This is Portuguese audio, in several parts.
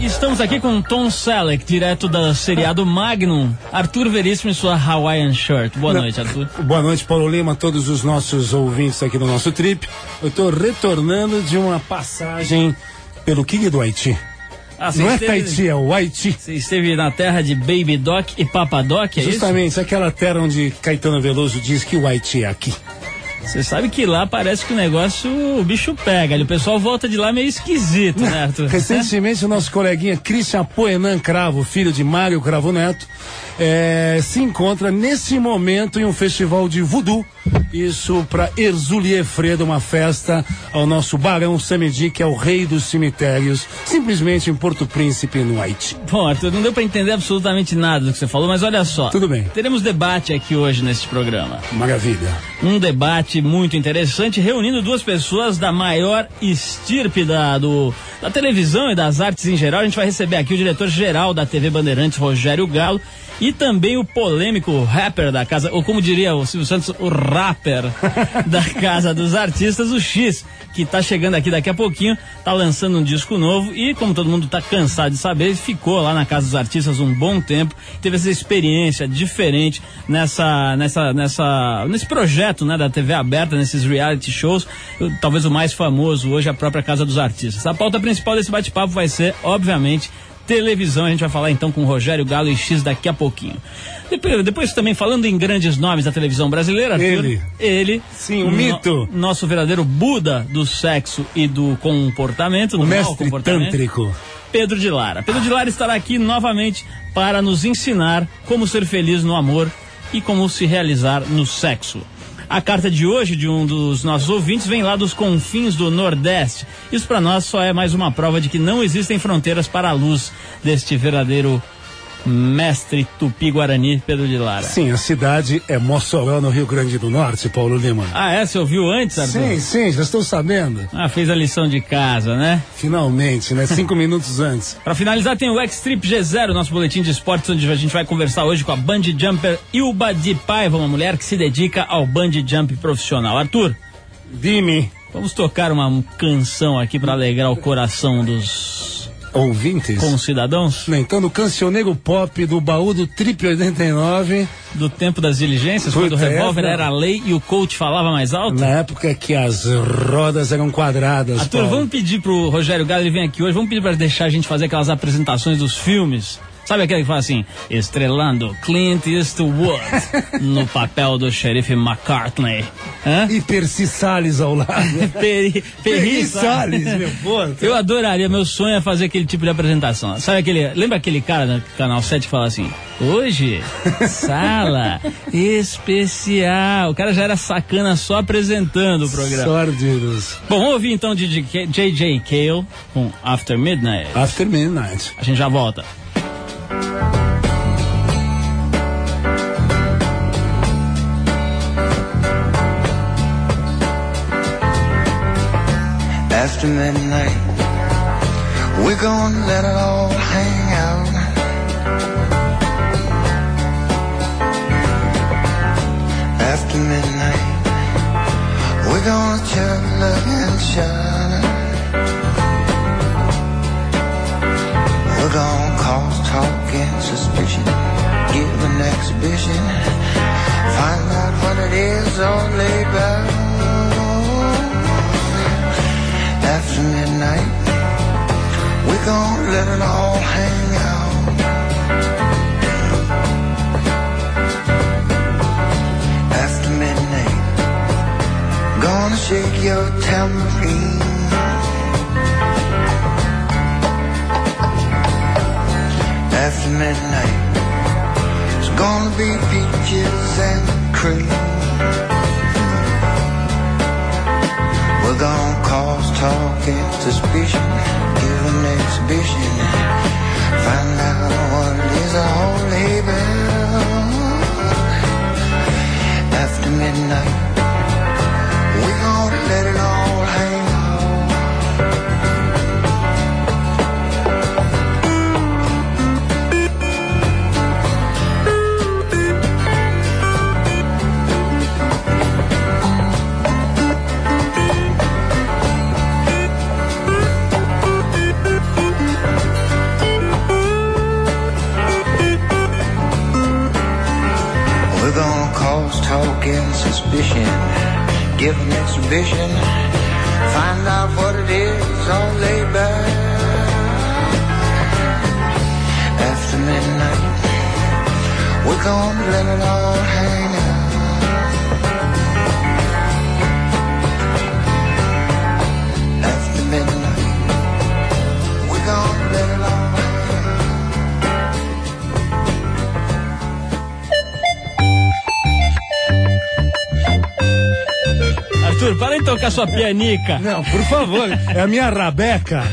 Estamos aqui com Tom Selleck, direto da seriado Magnum. Arthur Veríssimo e sua Hawaiian Shirt. Boa Não. noite, Arthur. Boa noite, Paulo Lima, todos os nossos ouvintes aqui do nosso trip. Eu estou retornando de uma passagem pelo King do Haiti. Ah, Não é esteve- Tahiti, é o Haiti. Você esteve na terra de Baby Doc e Papa Doc, é Justamente, aquela terra onde Caetano Veloso diz que o Haiti é aqui. Você sabe que lá parece que o negócio, o bicho pega. O pessoal volta de lá meio esquisito, né, Arthur? Recentemente, o nosso coleguinha Christian Poenan Cravo, filho de Mário Cravo Neto, eh, se encontra nesse momento em um festival de voodoo. Isso para Erzulie Fredo, uma festa ao nosso Barão Samedi, que é o rei dos cemitérios, simplesmente em Porto Príncipe, no Haiti. Bom, Arthur, não deu pra entender absolutamente nada do que você falou, mas olha só. Tudo bem. Teremos debate aqui hoje neste programa. Maravilha. Um debate muito interessante, reunindo duas pessoas da maior estirpe da, do, da televisão e das artes em geral. A gente vai receber aqui o diretor-geral da TV Bandeirantes, Rogério Galo, e também o polêmico rapper da casa, ou como diria o Silvio Santos, o rapper da Casa dos Artistas, o X, que tá chegando aqui daqui a pouquinho, tá lançando um disco novo e, como todo mundo tá cansado de saber, ficou lá na Casa dos Artistas um bom tempo, teve essa experiência diferente nessa, nessa, nessa, nesse projeto, né, da TV aberta, nesses reality shows, talvez o mais famoso hoje, a própria Casa dos Artistas. A pauta principal desse bate-papo vai ser, obviamente, televisão. A gente vai falar então com o Rogério Galo e X daqui a pouquinho. Depois, depois também falando em grandes nomes da televisão brasileira, Arthur, Ele. ele, Sim, o no- mito. nosso verdadeiro Buda do sexo e do comportamento, do O mestre comportamento. tântrico. Pedro de Lara. Pedro de Lara estará aqui novamente para nos ensinar como ser feliz no amor e como se realizar no sexo. A carta de hoje de um dos nossos ouvintes vem lá dos confins do Nordeste. Isso para nós só é mais uma prova de que não existem fronteiras para a luz deste verdadeiro mestre tupi-guarani Pedro de Lara. Sim, a cidade é Mossoró, no Rio Grande do Norte, Paulo Lima. Ah, é? Você ouviu antes, Arthur? Sim, sim, já estou sabendo. Ah, fez a lição de casa, né? Finalmente, né? Cinco minutos antes. Para finalizar, tem o X-Trip G0, nosso boletim de esportes, onde a gente vai conversar hoje com a bungee jumper Ilba de Paiva, uma mulher que se dedica ao bungee jump profissional. Arthur, Dime, vamos tocar uma canção aqui para alegrar o coração dos ouvintes. concidadãos Então, no cancioneiro pop do baú do Trip 89, do tempo das diligências, quando o revólver é, era a lei e o coach falava mais alto? na época que as rodas eram quadradas. Arthur, Paulo. vamos pedir pro Rogério Galo, ele vem aqui hoje, vamos pedir para deixar a gente fazer aquelas apresentações dos filmes. Sabe aquele que fala assim, estrelando Clint Eastwood no papel do xerife McCartney. Hã? E Percy Salles ao lado. Peri, Perri Salles, meu pô. Eu adoraria, meu sonho é fazer aquele tipo de apresentação. Sabe aquele, lembra aquele cara do Canal 7 que fala assim, hoje, sala especial. O cara já era sacana só apresentando o programa. Sórdidos. Bom, vamos ouvir então de J.J. Cale com After Midnight. After Midnight. A gente já volta. After midnight, we're gonna let it all hang out. After midnight, we're gonna tell love and shine. We're gonna cause talk and suspicion, give an exhibition, find out what it is all about after midnight. We're gonna let it all hang out. After midnight, gonna shake your tambourine. After midnight, it's gonna be peaches and cream. We're gonna cause talk and suspicion, give an exhibition, find out what is all about. After midnight, we're gonna let it all hang against suspicion. Give an exhibition. Find out what it is laid back. After midnight, we're gonna let it all hang Arthur, para de tocar sua pianica. Não, por favor, é a minha rabeca.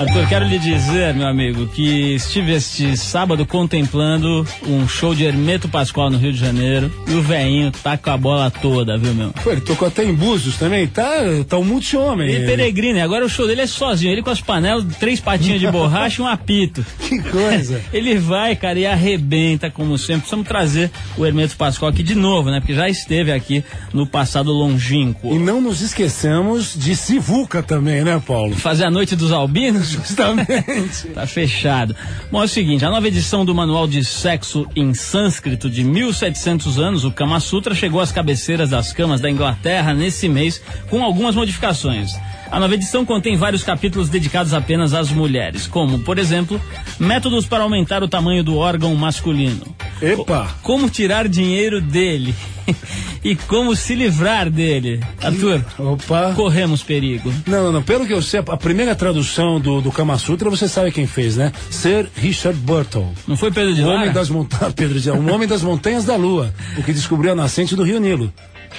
Arthur, quero lhe dizer, meu amigo, que estive este sábado contemplando um show de Hermeto Pascoal no Rio de Janeiro e o velhinho tá com a bola toda, viu, meu? Pô, ele tocou até em Búzios também, tá, tá um multi-homem. E agora o show dele é sozinho, ele com as panelas, três patinhas de borracha e um apito. Que coisa. Ele vai, cara, e arrebenta, como sempre. Precisamos trazer o Hermeto Pascoal aqui de novo, né? Porque já esteve aqui no passado E longínquo. não nos esqueçamos de Sivuca também, né, Paulo? Fazer a noite dos albinos? Justamente. Tá fechado. Bom, é o seguinte, a nova edição do Manual de Sexo em Sânscrito de 1700 anos, o Kama Sutra, chegou às cabeceiras das camas da Inglaterra nesse mês com algumas modificações. A nova edição contém vários capítulos dedicados apenas às mulheres, como, por exemplo, métodos para aumentar o tamanho do órgão masculino. Epa! Como tirar dinheiro dele e como se livrar dele. Arthur, Opa. corremos perigo. Não, não, não. Pelo que eu sei, a primeira tradução do, do Kama Sutra, você sabe quem fez, né? Sir Richard Burton. Não foi Pedro de O Lara? homem das montanhas, Pedro de um homem das montanhas da Lua, o que descobriu a nascente do Rio Nilo.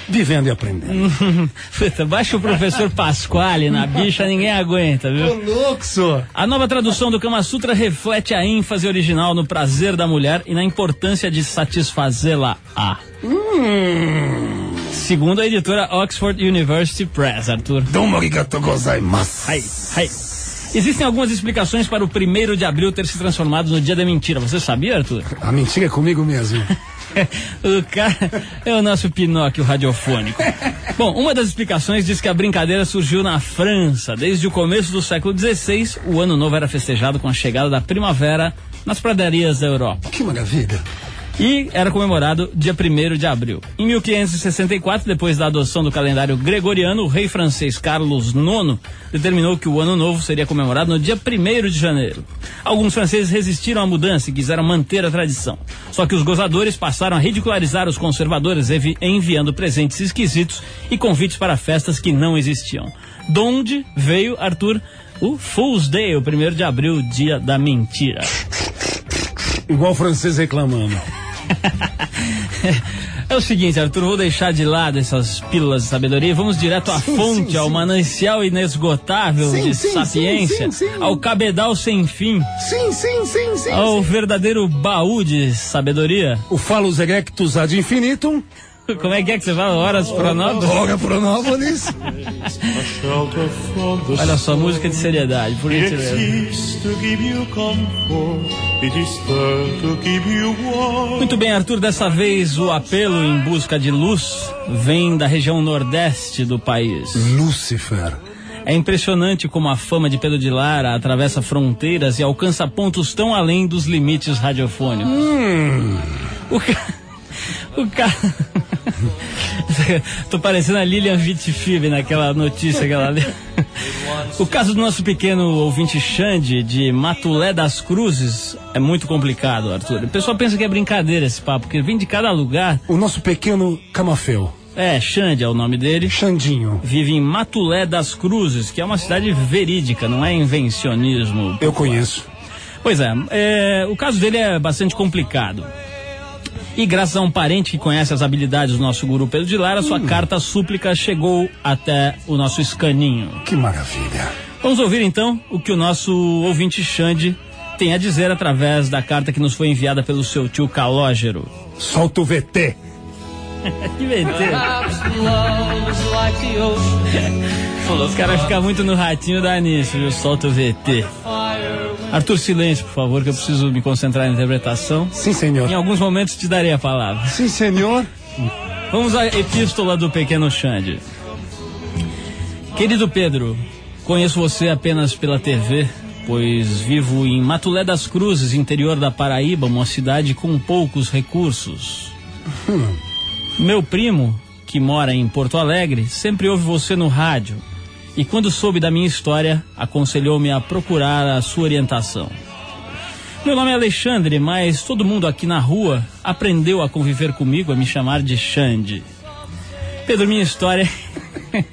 Vivendo e aprendendo. Puta, baixa o professor Pasquale na bicha, ninguém aguenta, viu? Luxo! A nova tradução do Kama Sutra reflete a ênfase original no prazer da mulher e na importância de satisfazê-la. a. Segundo a editora Oxford University Press, Arthur. Domo arigato gozaimasu. Ai, ai. Existem algumas explicações para o primeiro de abril ter se transformado no dia da mentira. Você sabia, Arthur? A mentira é comigo mesmo. o cara é o nosso Pinóquio radiofônico. Bom, uma das explicações diz que a brincadeira surgiu na França. Desde o começo do século XVI, o ano novo era festejado com a chegada da primavera nas pradarias da Europa. Que maravilha. E era comemorado dia 1 de abril. Em 1564, depois da adoção do calendário gregoriano, o rei francês Carlos IX determinou que o ano novo seria comemorado no dia 1 de janeiro. Alguns franceses resistiram à mudança e quiseram manter a tradição. Só que os gozadores passaram a ridicularizar os conservadores, envi- enviando presentes esquisitos e convites para festas que não existiam. Donde veio, Arthur, o Fool's Day, o 1 de abril, dia da mentira. Igual o francês reclamando. É o seguinte, Arthur, vou deixar de lado essas pílulas de sabedoria e vamos direto à Sim, fonte, sim, ao sim. manancial inesgotável Sim, de sim, sapiência, sim, sim, sim. ao cabedal sem fim, Sim, sim, sim, sim. ao verdadeiro baú de sabedoria. O Falus erectus ad infinitum. Como é que é que você fala? Horas pronobis? Ora pronópolis. Olha só, música de seriedade, por It gentileza. is to give you comfort, it is there to keep you warm. Muito bem, Arthur, dessa vez o apelo em busca de luz vem da região nordeste do país. Lúcifer. É impressionante como a fama de Pedro de Lara atravessa fronteiras e alcança pontos tão além dos limites radiofônicos. O cara. O cara. Tô parecendo a Lilian Vittifib naquela notícia que ela. O caso do nosso pequeno ouvinte Xande, de Matulé das Cruzes, é muito complicado, Arthur. O pessoal pensa que é brincadeira esse papo, porque vem de cada lugar. O nosso pequeno camafeu. É, Xande é o nome dele. Xandinho. Vive em Matulé das Cruzes, que é uma cidade verídica, não é invencionismo. Eu conheço. Pois é, é, o caso dele é bastante complicado. E graças a um parente que conhece as habilidades do nosso guru Pedro de Lara, sua carta súplica chegou até o nosso escaninho. Que maravilha. Vamos ouvir então o que o nosso ouvinte Xande tem a dizer através da carta que nos foi enviada pelo seu tio Calógero. Solta o VT. Que mentira. Os caras ficam muito no ratinho da Anísio, viu? Solta o VT. Arthur, silêncio, por favor, que eu preciso me concentrar na interpretação. Sim, senhor. Em alguns momentos te darei a palavra. Sim, senhor. Vamos à epístola do pequeno Xande. Querido Pedro, conheço você apenas pela TV, pois vivo em Matulé das Cruzes, interior da Paraíba, uma cidade com poucos recursos. Meu primo, que mora em Porto Alegre, sempre ouve você no rádio. E quando soube da minha história, aconselhou-me a procurar a sua orientação. Meu nome é Alexandre, mas todo mundo aqui na rua aprendeu a conviver comigo, a me chamar de Xande. Pedro, minha história.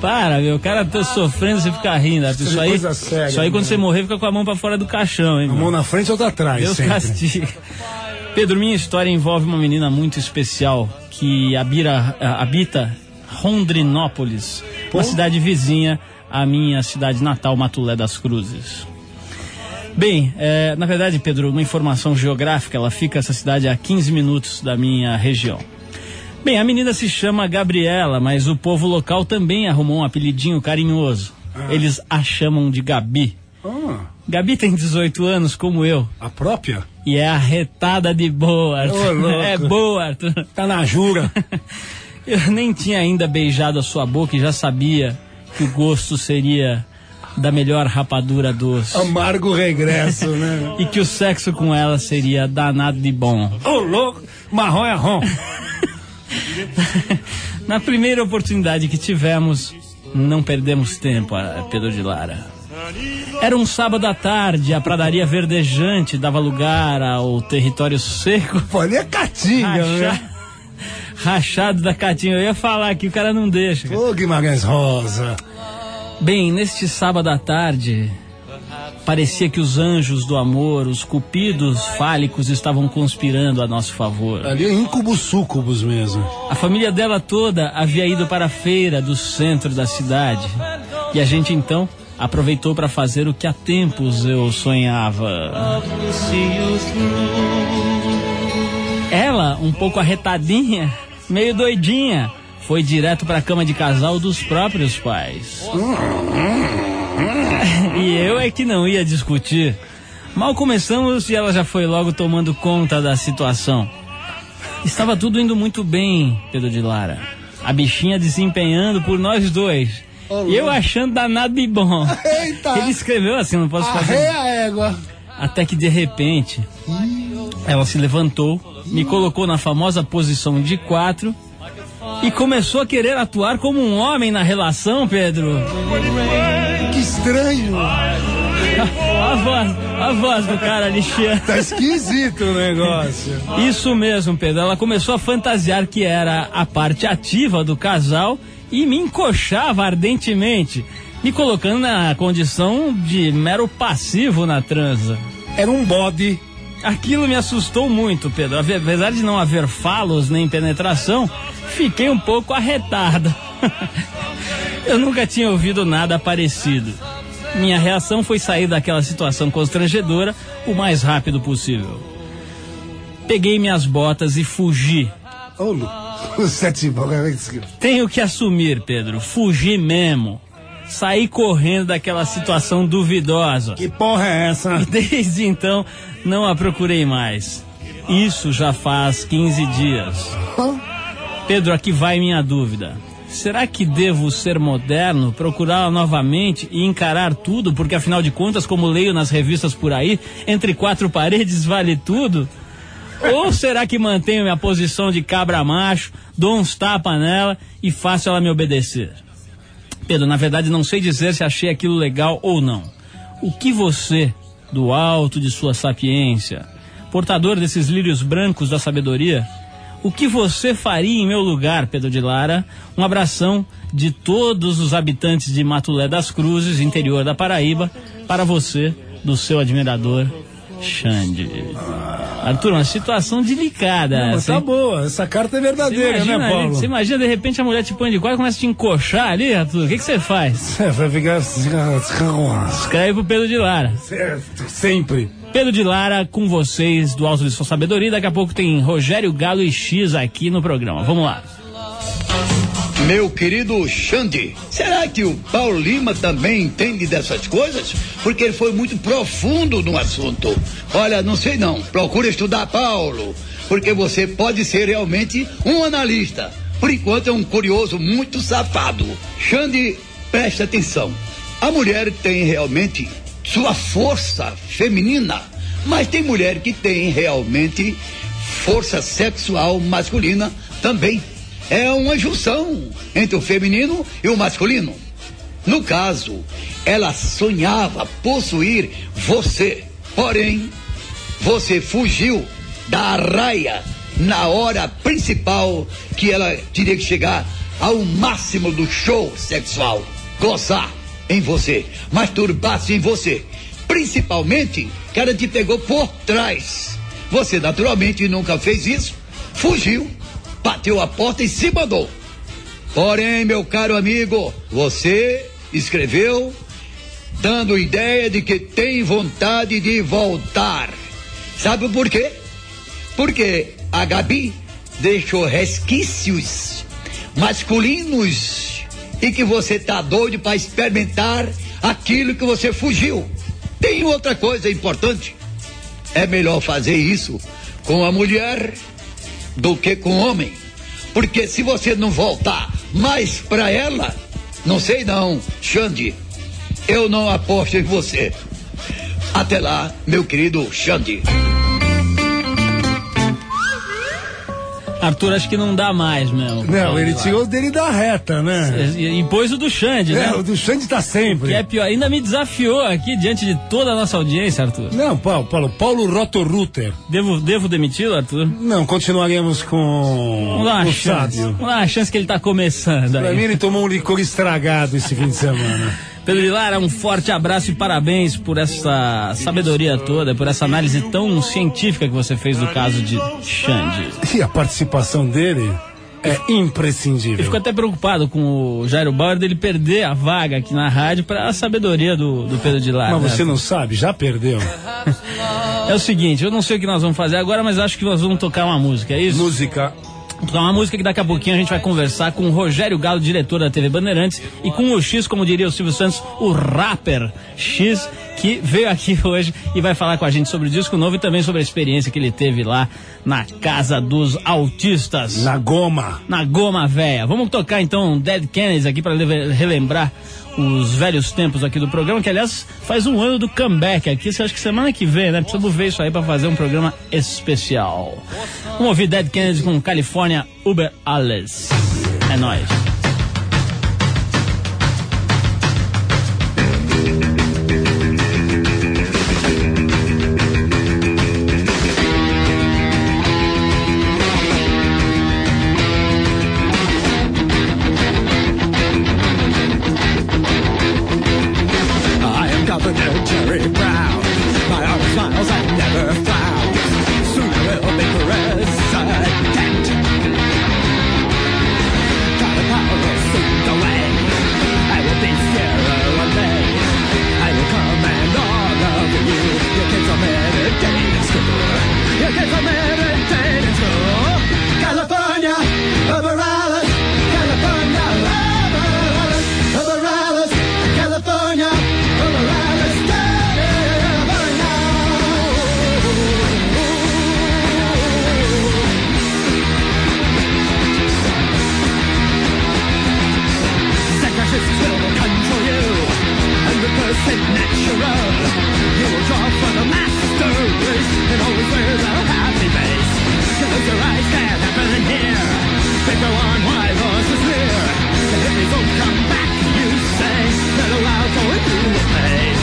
Para, meu, o cara tá sofrendo, você fica rindo. Isso aí, coisa séria, isso aí quando né? você morrer, fica com a mão pra fora do caixão, hein? A mão na frente ou outra atrás, Deus sempre. castiga. Pedro, minha história envolve uma menina muito especial que habira- habita Rondrinópolis, uma cidade vizinha à minha cidade natal, Matulé das Cruzes. Bem, eh, na verdade, Pedro, uma informação geográfica, ela fica essa cidade a 15 minutos da minha região. Bem, a menina se chama Gabriela, mas o povo local também arrumou um apelidinho carinhoso. Eles a chamam de Gabi. Ah, Gabi tem 18 anos, como eu, a própria? e é arretada de boa, Arthur. Ô. É boa, Arthur. Tá na jura. Eu nem tinha ainda beijado a sua boca e já sabia que o gosto seria da melhor rapadura doce. Amargo regresso, né? E que o sexo com ela seria danado de bom. Ô, louco. Marrom é rom. Na primeira oportunidade que tivemos, não perdemos tempo, ah, Pedro de Lara. Era um sábado à tarde, a pradaria verdejante dava lugar ao território seco, Pô, ali é caatinga, racha- né? Rachado da Catinha. Eu ia falar que o cara não deixa. Ô, Guimarães Rosa. Bem, neste sábado à tarde, parecia que os anjos do amor, os cupidos fálicos, estavam conspirando a nosso favor. Ali é incubus sucubus mesmo. A família dela toda havia ido para a feira do centro da cidade. E a gente então aproveitou para fazer o que há tempos eu sonhava. Ela, um pouco arretadinha, meio doidinha, foi direto para a cama de casal dos próprios pais. E eu é que não ia discutir. Mal começamos e ela já foi logo tomando conta da situação. Estava tudo indo muito bem, Pedro de Lara. A bichinha desempenhando por nós dois. E eu achando danado de bom. Eita. Ele escreveu assim, não posso fazer. Arreia a égua. Até que de repente, ela se levantou, me colocou na famosa posição de quatro e começou a querer atuar como um homem na relação, Pedro. Que estranho. A voz, a voz do cara ali chiando. Tá esquisito o negócio. Isso mesmo, Pedro. Ela começou a fantasiar que era a parte ativa do casal e me encoxava ardentemente, me colocando na condição de mero passivo na transa. Era um bode. Aquilo me assustou muito, Pedro. Apesar de não haver falos nem penetração, fiquei um pouco arretado. Eu nunca tinha ouvido nada parecido. Minha reação foi sair daquela situação constrangedora o mais rápido possível. Peguei minhas botas e fugi. Bolas. Tenho que assumir, Pedro. Fugi mesmo. Saí correndo daquela situação duvidosa. Que porra é essa? E desde então não a procurei mais. Isso já faz 15 dias. Pedro, aqui vai minha dúvida. Será que devo ser moderno, procurá-la novamente e encarar tudo? Porque afinal de contas, como leio nas revistas por aí, entre quatro paredes vale tudo? Ou será que mantenho minha posição de cabra macho, dou uns tapas nela e faço ela me obedecer? Pedro, na verdade não sei dizer se achei aquilo legal ou não. O que você, do alto de sua sapiência, portador desses lírios brancos da sabedoria, o que você faria em meu lugar, Pedro de Lara? Um abração de todos os habitantes de Matulé das Cruzes, interior da Paraíba, para você, do seu admirador, Xande. Arthur, uma situação delicada. Não, tá hein? boa. Essa carta é verdadeira, imagina, né, Paulo? você imagina, de repente, a mulher te põe de quadro e começa a te encoxar ali, Arthur. O que você faz? Você vai ficar Escreve pro Pedro de Lara. certo, sempre. Pedro de Lara com vocês do Alto de Sua Sabedoria. Daqui a pouco tem Rogério Galo e X aqui no programa. Vamos lá. Meu querido Xande, será que o Paulo Lima também entende dessas coisas? Porque ele foi muito profundo no assunto. Olha, não sei não. Procura estudar Paulo, porque você pode ser realmente um analista. Por enquanto é um curioso muito safado. Xande, preste atenção. A mulher tem realmente sua força feminina, mas tem mulher que tem realmente força sexual masculina também. É uma junção entre o feminino e o masculino. No caso, ela sonhava possuir você, porém, você fugiu da raia na hora principal que ela teria que chegar ao máximo do show sexual. Gozar em você, masturbar-se em você. Principalmente que ela te pegou por trás. Você naturalmente nunca fez isso, fugiu, bateu a porta e se mandou. Porém, meu caro amigo, você escreveu dando ideia de que tem vontade de voltar. Sabe por quê? Porque a Gabi deixou resquícios masculinos e que você tá doido para experimentar aquilo que você fugiu. Tem outra coisa importante. É melhor fazer isso com a mulher do que com o homem. Porque se você não voltar mais para ela, não sei não, Xande, eu não aposto em você. Até lá, meu querido Xande. Arthur, acho que não dá mais, meu. Não, ele tirou o dele da reta, né? E, e pôs o do Xande, né? É, o do Xande tá sempre. Que é pior. Ainda me desafiou aqui diante de toda a nossa audiência, Arthur. Não, Paulo, Paulo, Paulo Rotoruter. Devo, devo demiti-lo, Arthur? Não, continuaremos com Vamos uma o chance. sábio. Vamos dar uma chance que ele tá começando Pra aí. mim ele tomou um licor estragado esse fim de semana. Pedro de Lara, um forte abraço e parabéns por essa sabedoria toda, por essa análise tão científica que você fez do caso de Xande. E a participação dele é Eu imprescindível. fico até preocupado com o Jairo Bauer dele perder a vaga aqui na rádio para a sabedoria do, do Pedro de Lara. Mas né? você não sabe, já perdeu. É o seguinte, eu não sei o que nós vamos fazer agora, mas acho que nós vamos tocar uma música, é isso? Música. Tocar uma música que daqui a pouquinho a gente vai conversar com o Rogério Galo, diretor da TV Bandeirantes, e com o X, como diria o Silvio Santos, o rapper X, que veio aqui hoje e vai falar com a gente sobre o disco novo e também sobre a experiência que ele teve lá na Casa dos Autistas. Na goma. na Goma Véia. Vamos tocar então Dead Kennedys aqui para relembrar os velhos tempos aqui do programa, que aliás faz um ano do comeback aqui. Você acha que semana que vem, né? Precisamos ver isso aí para fazer um programa especial. Vamos ouvir Dead Kennedys com California Uber Alles. É nóis. Natural. You will draw for the master race and always wear the happy face. Close your eyes, can't happen here. They go on why yours is near. And if they don't come back, you say, let allow for it, you will pay.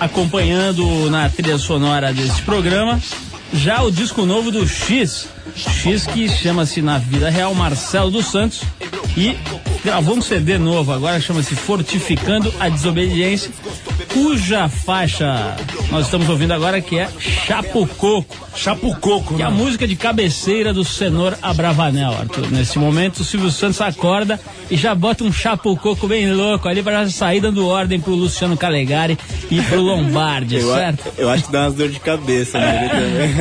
Acompanhando na trilha sonora deste programa já o disco novo do X. X que chama-se na vida real Marcelo dos Santos e gravou um CD novo agora chama-se Fortificando a Desobediência, cuja faixa nós estamos ouvindo agora que é Chapo Coco. Chapo Coco, Que é a né? música de cabeceira do Senor Abravanel, Arthur. Nesse momento, o Silvio Santos acorda e já bota um chapo coco bem louco ali para sair dando ordem pro Luciano Calegari e pro Lombardi, Eu, a- certo? eu acho que dá umas dor de cabeça também.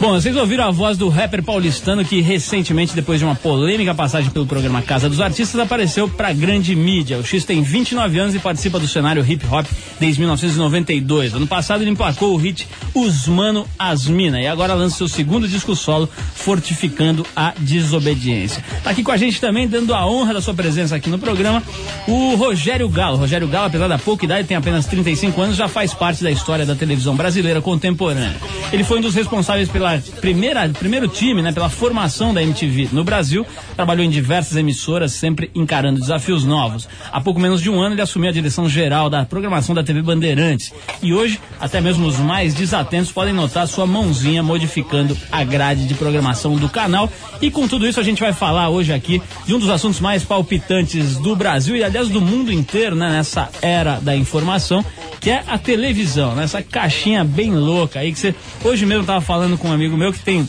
Bom, vocês ouviram a voz do rapper paulistano que recentemente, depois de uma polêmica passagem pelo programa Casa dos Artistas, apareceu pra grande mídia. O X tem 29 anos e participa do cenário hip hop desde 1992. Ano passado ele emplacou o hit Os Mano Asmina e agora lança seu segundo disco solo, Fortificando a Desobediência. Tá aqui com a gente também, dando a honra da sua presença aqui no programa, o Rogério Galo. Rogério Galo, apesar da pouca idade, tem apenas 35 anos, já faz parte da história da televisão brasileira contemporânea. Ele foi um dos responsáveis pela primeira, primeiro time, né, pela formação da MTV no Brasil, trabalhou em diversas emissoras, sempre encarando desafios novos. Há pouco menos de um ano ele assumiu a direção geral da programação da TV Bandeirantes. E hoje, até mesmo os mais desatentos podem notar sua mãozinha modificando a grade de programação do canal. E com tudo isso a gente vai falar hoje aqui de um dos assuntos mais palpitantes do Brasil e aliás do mundo inteiro, né, nessa era da informação, que é a televisão, né, essa caixinha bem louca aí que você hoje mesmo tava falando com um amigo meu que tem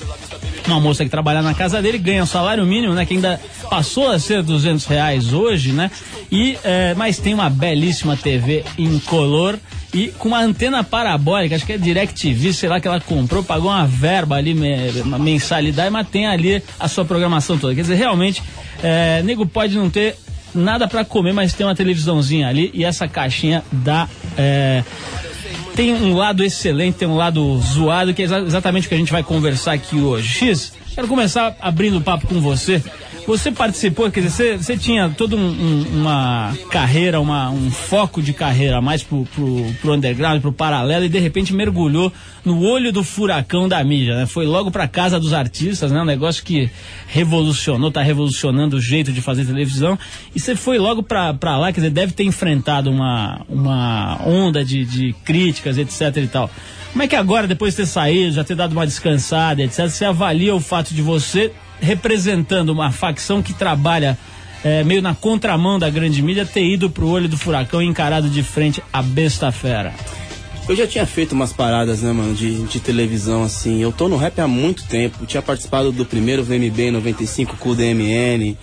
uma moça que trabalha na casa dele, ganha salário mínimo, né? Que ainda passou a ser 200 reais hoje, né? E, é, mas tem uma belíssima TV incolor e com uma antena parabólica, acho que é DirecTV, sei lá, que ela comprou, pagou uma verba ali, uma mensalidade, mas tem ali a sua programação toda. Quer dizer, realmente, é, nego pode não ter nada para comer, mas tem uma televisãozinha ali e essa caixinha dá... é, tem um lado excelente, tem um lado zoado, que é exa- exatamente o que a gente vai conversar aqui hoje. X, quero começar abrindo o papo com você. Você participou, quer dizer, você, você tinha toda um- um- uma carreira, uma, um foco de carreira mais pro, pro, pro underground, pro paralelo, e de repente mergulhou no olho do furacão da mídia, né? Foi logo pra casa dos artistas, né? Um negócio que revolucionou, tá revolucionando o jeito de fazer televisão. E você foi logo pra, pra lá, quer dizer, deve ter enfrentado uma, uma onda de, de críticas, etc e tal. Como é que agora, depois de ter saído, já ter dado uma descansada, etc., você avalia o fato de você representando uma facção que trabalha eh, meio na contramão da grande mídia, ter ido pro olho do furacão e encarado de frente a besta fera? Eu já tinha feito umas paradas, né, mano, de, de televisão, assim. Eu tô no rap há muito tempo. Tinha participado do primeiro VMB em 95 com o DMN.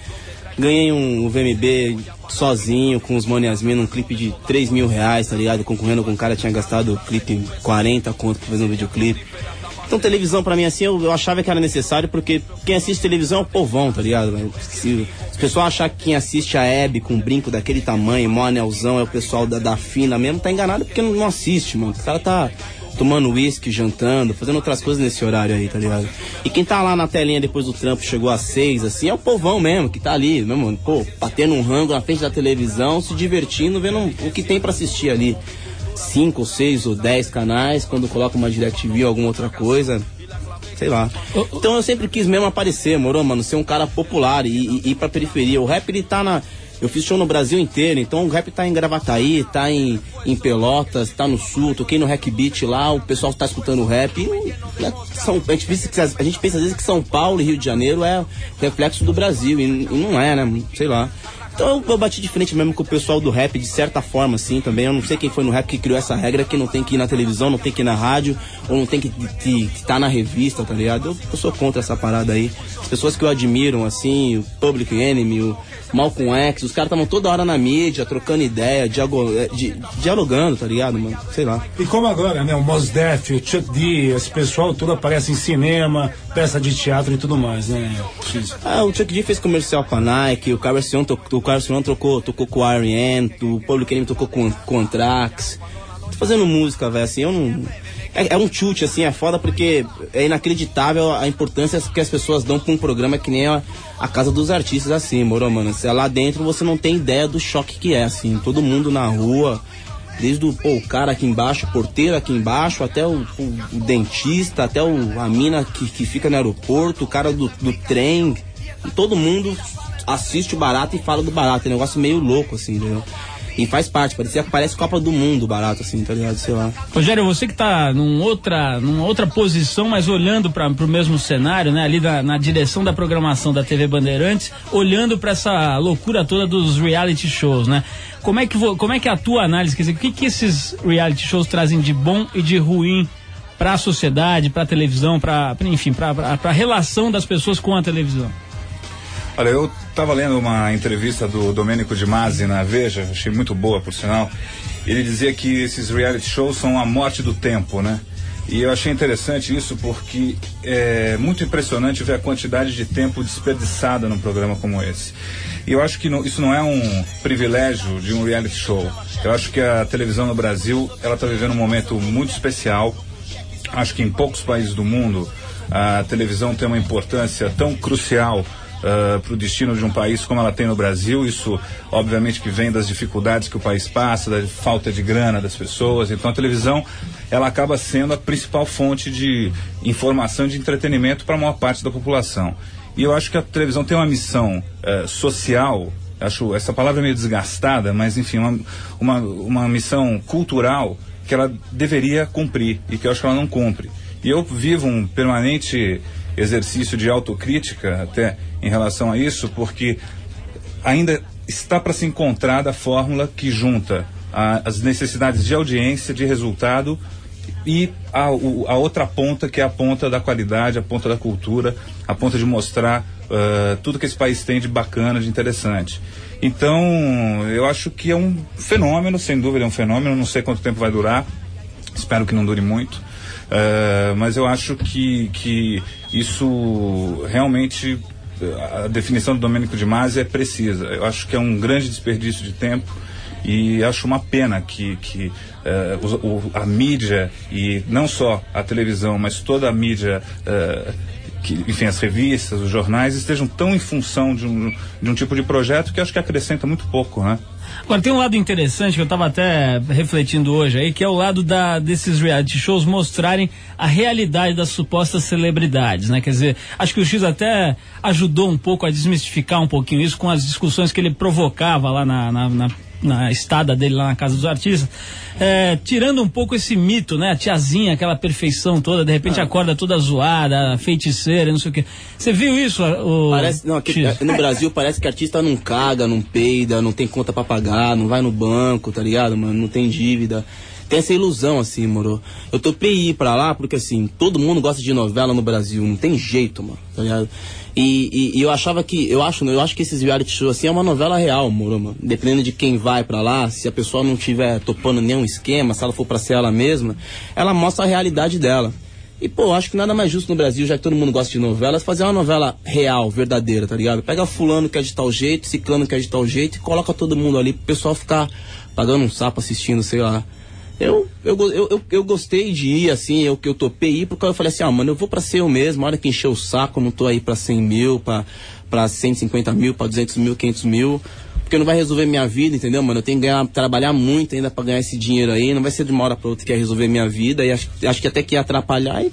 Ganhei um VMB sozinho, com os Mano Yasmin, um clipe de 3 mil reais, tá ligado? Concorrendo com um cara que tinha gastado o clipe 40 conto pra fazer um videoclipe. Então televisão pra mim assim, eu, eu achava que era necessário porque quem assiste televisão é o povão, tá ligado? Se, se o pessoal achar que quem assiste a Hebe com um brinco daquele tamanho, mó anelzão, é o pessoal da, da fina mesmo, tá enganado porque não, não assiste, mano. O cara tá tomando uísque, jantando, fazendo outras coisas nesse horário aí, tá ligado? E quem tá lá na telinha depois do trampo chegou às seis, assim, é o povão mesmo, que tá ali, né, mano? Pô, batendo um rango na frente da televisão, se divertindo, vendo o que tem pra assistir ali cinco, ou seis ou dez canais, quando coloca uma DirecTV ou alguma outra coisa, sei lá. Então eu sempre quis mesmo aparecer, moro, mano, ser um cara popular e, e ir pra periferia. O rap ele tá na. Eu fiz show no Brasil inteiro, então o rap tá em Gravataí, tá em, em Pelotas, tá no Sul, toquei no Hack Beat lá, o pessoal tá escutando rap. Né, São, a, gente pensa que, a gente pensa às vezes que São Paulo e Rio de Janeiro é reflexo do Brasil, e, e não é, né? Sei lá. Então eu, eu bati de frente mesmo com o pessoal do rap, de certa forma, assim, também. Eu não sei quem foi no rap que criou essa regra que não tem que ir na televisão, não tem que ir na rádio, ou não tem que estar na revista, tá ligado? Eu, eu sou contra essa parada aí. As pessoas que eu admiro, assim, o Public Enemy, o Malcolm X, os caras estavam toda hora na mídia, trocando ideia, eh, di- dialogando, tá ligado, mano? Sei lá. E como agora, né? O Mos Def, o Chuck D, esse pessoal todo aparece em cinema, peça de teatro e tudo mais, né? Ah, o Chuck D fez comercial com a Nike, o Carlos Sion, to, o Carlos Sion tocou, tocou com o R.E.M., o Public Enemy tocou com, com o Anthrax. Tô fazendo música, velho, assim, eu não... É, é um chute, assim, é foda porque é inacreditável a importância que as pessoas dão pra um programa que nem a, a Casa dos Artistas, assim, moro, mano? É lá dentro você não tem ideia do choque que é, assim, todo mundo na rua, desde o, pô, o cara aqui embaixo, o porteiro aqui embaixo, até o, o- o dentista, até a mina que, que fica no aeroporto, o cara do, do trem, todo mundo assiste o barato e fala do barato. É um negócio meio louco, assim, entendeu? E faz parte, parecia, parece Copa do Mundo barato, assim, tá ligado? Sei lá. Rogério, você que está num outra, numa outra posição, mas olhando para o mesmo cenário, né? Ali na, direção da programação da TV Bandeirantes, olhando para essa loucura toda dos reality shows, né? Como é que, como é que é a tua análise? Quer dizer, o que, que esses reality shows trazem de bom e de ruim para a sociedade, para a televisão, para enfim, para a relação das pessoas com a televisão? Olha, eu estava lendo uma entrevista do Domênico de Masi na Veja, achei muito boa, por sinal. Ele dizia que esses reality shows são a morte do tempo, né? E eu achei interessante isso porque é muito impressionante ver a quantidade de tempo desperdiçada num programa como esse. E eu acho que não- isso não é um privilégio de um reality show. Eu acho que a televisão no Brasil, ela está vivendo um momento muito especial. Acho que em poucos países do mundo a televisão tem uma importância tão crucial para o destino de um país como ela tem no Brasil. Isso, obviamente, que vem das dificuldades que o país passa, da falta de grana das pessoas. Então, a televisão ela acaba sendo a principal fonte de informação e de entretenimento para a maior parte da população. E eu acho que a televisão tem uma missão eh, social acho essa palavra meio desgastada, mas enfim, uma, uma, uma missão cultural que ela deveria cumprir e que eu acho que ela não cumpre. E eu vivo um permanente exercício de autocrítica até em relação a isso, porque ainda está para se encontrar a fórmula que junta a- as necessidades de audiência, de resultado e a, a outra ponta que é a ponta da qualidade, a ponta da cultura, a ponta de mostrar ah, tudo que esse país tem de bacana, de interessante. Então, eu acho que é um fenômeno, sem dúvida é um fenômeno, não sei quanto tempo vai durar, espero que não dure muito, ah, mas eu acho que, que isso realmente, a definição do Domênico de Masi é precisa. Eu acho que é um grande desperdício de tempo e acho uma pena que, que eh, os- o- a mídia e não só a televisão, mas toda a mídia, eh, que, enfim, as revistas, os jornais estejam tão em função de um, de um tipo de projeto que acho que acrescenta muito pouco, né? Agora tem um lado interessante que eu estava até refletindo hoje aí, que é o lado da, desses reality shows mostrarem a realidade das supostas celebridades, né? Quer dizer, acho que o X até ajudou um pouco a desmistificar um pouquinho isso com as discussões que ele provocava lá na, na, na- na estada dele lá na casa dos artistas, é, tirando um pouco esse mito, né? A tiazinha, aquela perfeição toda, de repente acorda toda zoada, feiticeira, não sei o quê. Você viu isso? O, Parece, não, aqui, no Brasil parece que artista não caga, não peida, não tem conta pra pagar, não vai no banco, tá ligado, mano? Não tem dívida. Tem essa ilusão, assim, moro. Eu topei ir pra lá porque, assim, todo mundo gosta de novela no Brasil, não tem jeito, mano, tá ligado? E, e- e eu achava que, eu acho, eu acho que esses reality shows, assim, é uma novela real, mano. Dependendo de quem vai pra lá, se a pessoa não tiver topando nenhum esquema, se ela for pra ser ela mesma, ela mostra a realidade dela. E, pô, acho que nada mais justo no Brasil, já que todo mundo gosta de novelas, fazer uma novela real, verdadeira, tá ligado? Pega fulano que é de tal jeito, ciclano que é de tal jeito e coloca todo mundo ali pro pessoal ficar pagando um sapo assistindo, sei lá. Eu, eu, eu, eu gostei de ir, assim, eu que eu topei ir, porque eu falei assim, ah, mano, eu vou pra ser eu mesmo, a hora que encher o saco, eu não tô aí pra 100 mil, pra, pra 150 mil, pra 200 mil, 500 mil, porque não vai resolver minha vida, entendeu, mano? Eu tenho que ganhar, trabalhar muito ainda pra ganhar esse dinheiro aí, não vai ser de uma hora pra outra que ia resolver minha vida, e acho, acho que até que ia atrapalhar e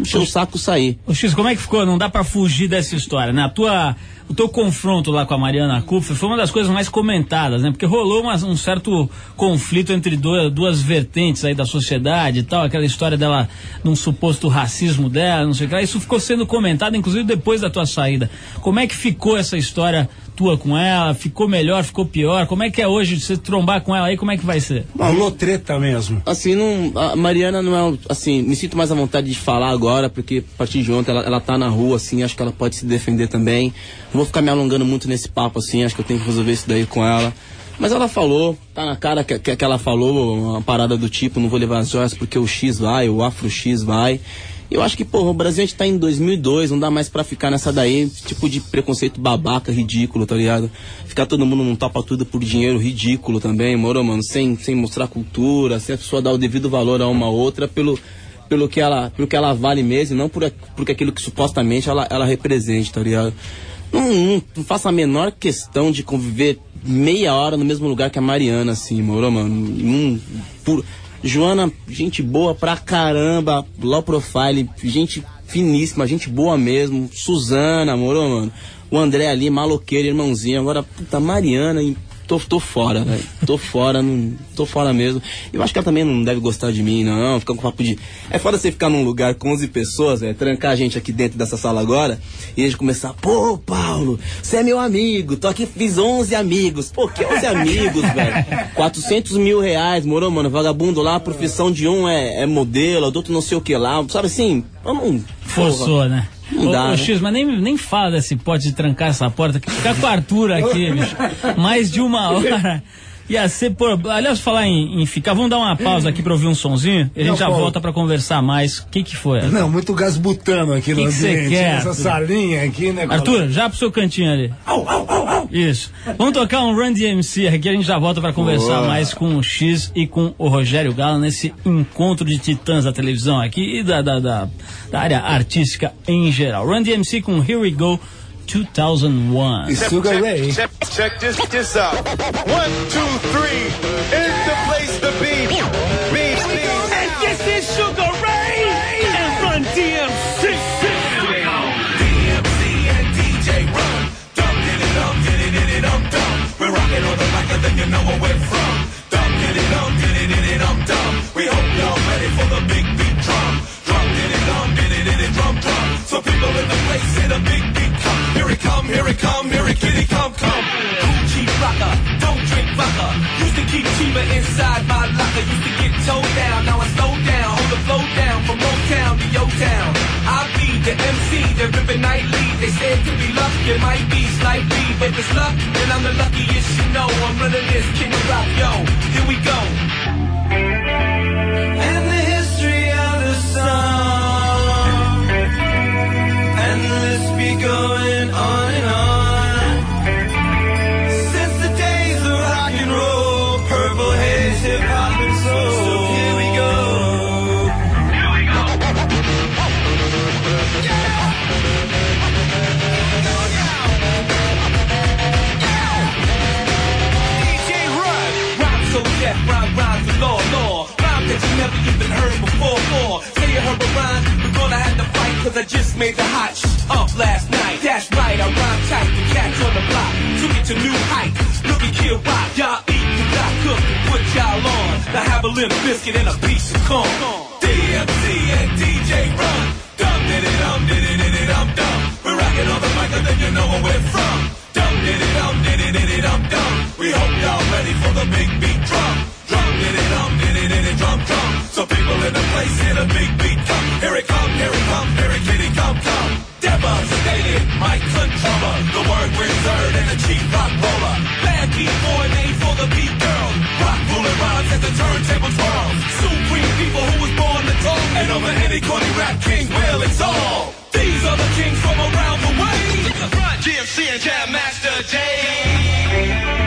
encher o saco sair. Ô X, como é que ficou? Não dá pra fugir dessa história, né? A tua, o teu confronto lá com a Mariana Kupfer foi uma das coisas mais comentadas, né? Porque rolou uma- um certo conflito entre duas, duas vertentes aí da sociedade e tal, aquela história dela, num suposto racismo dela, não sei o que lá. Isso ficou sendo comentado, inclusive depois da tua saída. Como é que ficou essa história tua com ela? Ficou melhor, ficou pior? Como é que é hoje você trombar com ela aí? Como é que vai ser? Rolou treta mesmo. Assim, não, a Mariana não é. Assim, me sinto mais à vontade de falar agora, porque a partir de ontem ela, ela tá na rua, assim, acho que ela pode se defender também. Não vou ficar me alongando muito nesse papo, assim, acho que eu tenho que resolver isso daí com ela. Mas ela falou, tá na cara que, que, que ela falou uma parada do tipo, não vou levar as joias porque o X vai, o Afro X vai. Eu acho que, porra, o Brasil a gente tá em 2002, não dá mais pra ficar nessa daí, tipo de preconceito babaca, ridículo, tá ligado? Ficar todo mundo num topa tudo por dinheiro, ridículo também, moro, mano? Sem, sem mostrar cultura, sem a pessoa dar o devido valor a uma outra pelo, pelo, que, ela, pelo que ela vale mesmo, não por, por aquilo que supostamente ela, ela represente, tá ligado? Não, não, não faço a menor questão de conviver meia hora no mesmo lugar que a Mariana, assim, moro, mano? Não, por, Joana, gente boa pra caramba, low profile, gente finíssima, gente boa mesmo. Suzana, moro, mano? O André ali, maloqueiro, irmãozinho. Agora, puta, Mariana, tô, tô fora, velho. Tô fora, não, tô fora mesmo. Eu acho que ela também não deve gostar de mim, não. Ficar com papo de. É foda você ficar num lugar com 11 pessoas, velho, trancar a gente aqui dentro dessa sala agora e a gente começar, pô, Paulo, você é meu amigo, tô aqui, fiz 11 amigos. Pô, que 11 amigos, velho? 400 mil reais, morou, mano? Vagabundo lá, a profissão de um é, é modelo, do outro não sei o que lá. Sabe assim? Vamos. Forçou, né? Não Ô, dá, ô, né? X, mas nem, nem fala desse pote de trancar essa porta, que ficar com o Arthur aqui, bicho. Mais de uma hora. Ia ser por. Aliás, falar em, em ficar, vamos dar uma pausa aqui pra ouvir um sonzinho e a gente já Paulo. volta pra conversar mais. O que que foi? Arthur? Não, muito gás butano aqui Que no que ambiente. quer, Essa salinha aqui, né? Arthur, já pro seu cantinho ali. Isso. Vamos tocar um Run DMC aqui, a gente já volta pra conversar Boa. mais com o X e com o Rogério Galo nesse encontro de titãs da televisão aqui e da, da, da, da área artística em geral. Run DMC com Here We Go 2001. E Sugar Ray. Check, check this, this out. One, two, three. In the place to be. Be, be. And this is Sugar Ray. And Run DMC. Here we go. DMC and DJ Run. Dum, diddy, dum, diddy, diddy, dum, dum. We're rocking on the mic and then you know where we're from. Dum, diddy, dum, diddy, diddy, dum, dum. We hope y'all ready for the big beat drum. So people in the place hit a big beat come. Here it come, here it come, here it kitty come, come. Gucci rocker, don't drink vodka. Used to keep Chima inside my locker. Used to get towed down, now I slow down. Hold the flow down from Motown to Yo Town. I be the MC, the ripping nightly. They said to be luck, it might be slightly. But it's luck, then I'm the luckiest you know. I'm running this king of rock, yo. Here we go. And the history of the song. Going on and on. Since the days of rock and roll, purple haze, hip hop and soul. So here we go. Here we go. DJ Run. Rhyme so deaf, rhyme rhymes with law, law. Rhyme that you never even heard before, for. Say you heard a cause I just made the hot sh- up last night. That's right, I rhyme tight, the catch on the block. Took it to new heights. Look at Kid Rock, y'all eat, you got cooked, and put y'all on. Now have a little biscuit and a piece of corn. DMC and DJ Run. Dum diddy dum diddy diddy dum dum. We're rocking on the mic and then you know where we're from. Dum diddy dum diddy diddy dum dum. We hope y'all ready for the big beat drum. Drum diddy dum diddy diddy drum drum. So in the place hear the big beat come. Here it come, here it come, here it kitty come come. Devastated, mic controller. The word wizard and a chief rock roller. Bad beat boy made for the beat girl. Rock ruling rhymes as the turntable twirl. Supreme people who was born to talk. And over any corny rap king will exalt. These are the kings from around the way. GMC and Jam Master Jay.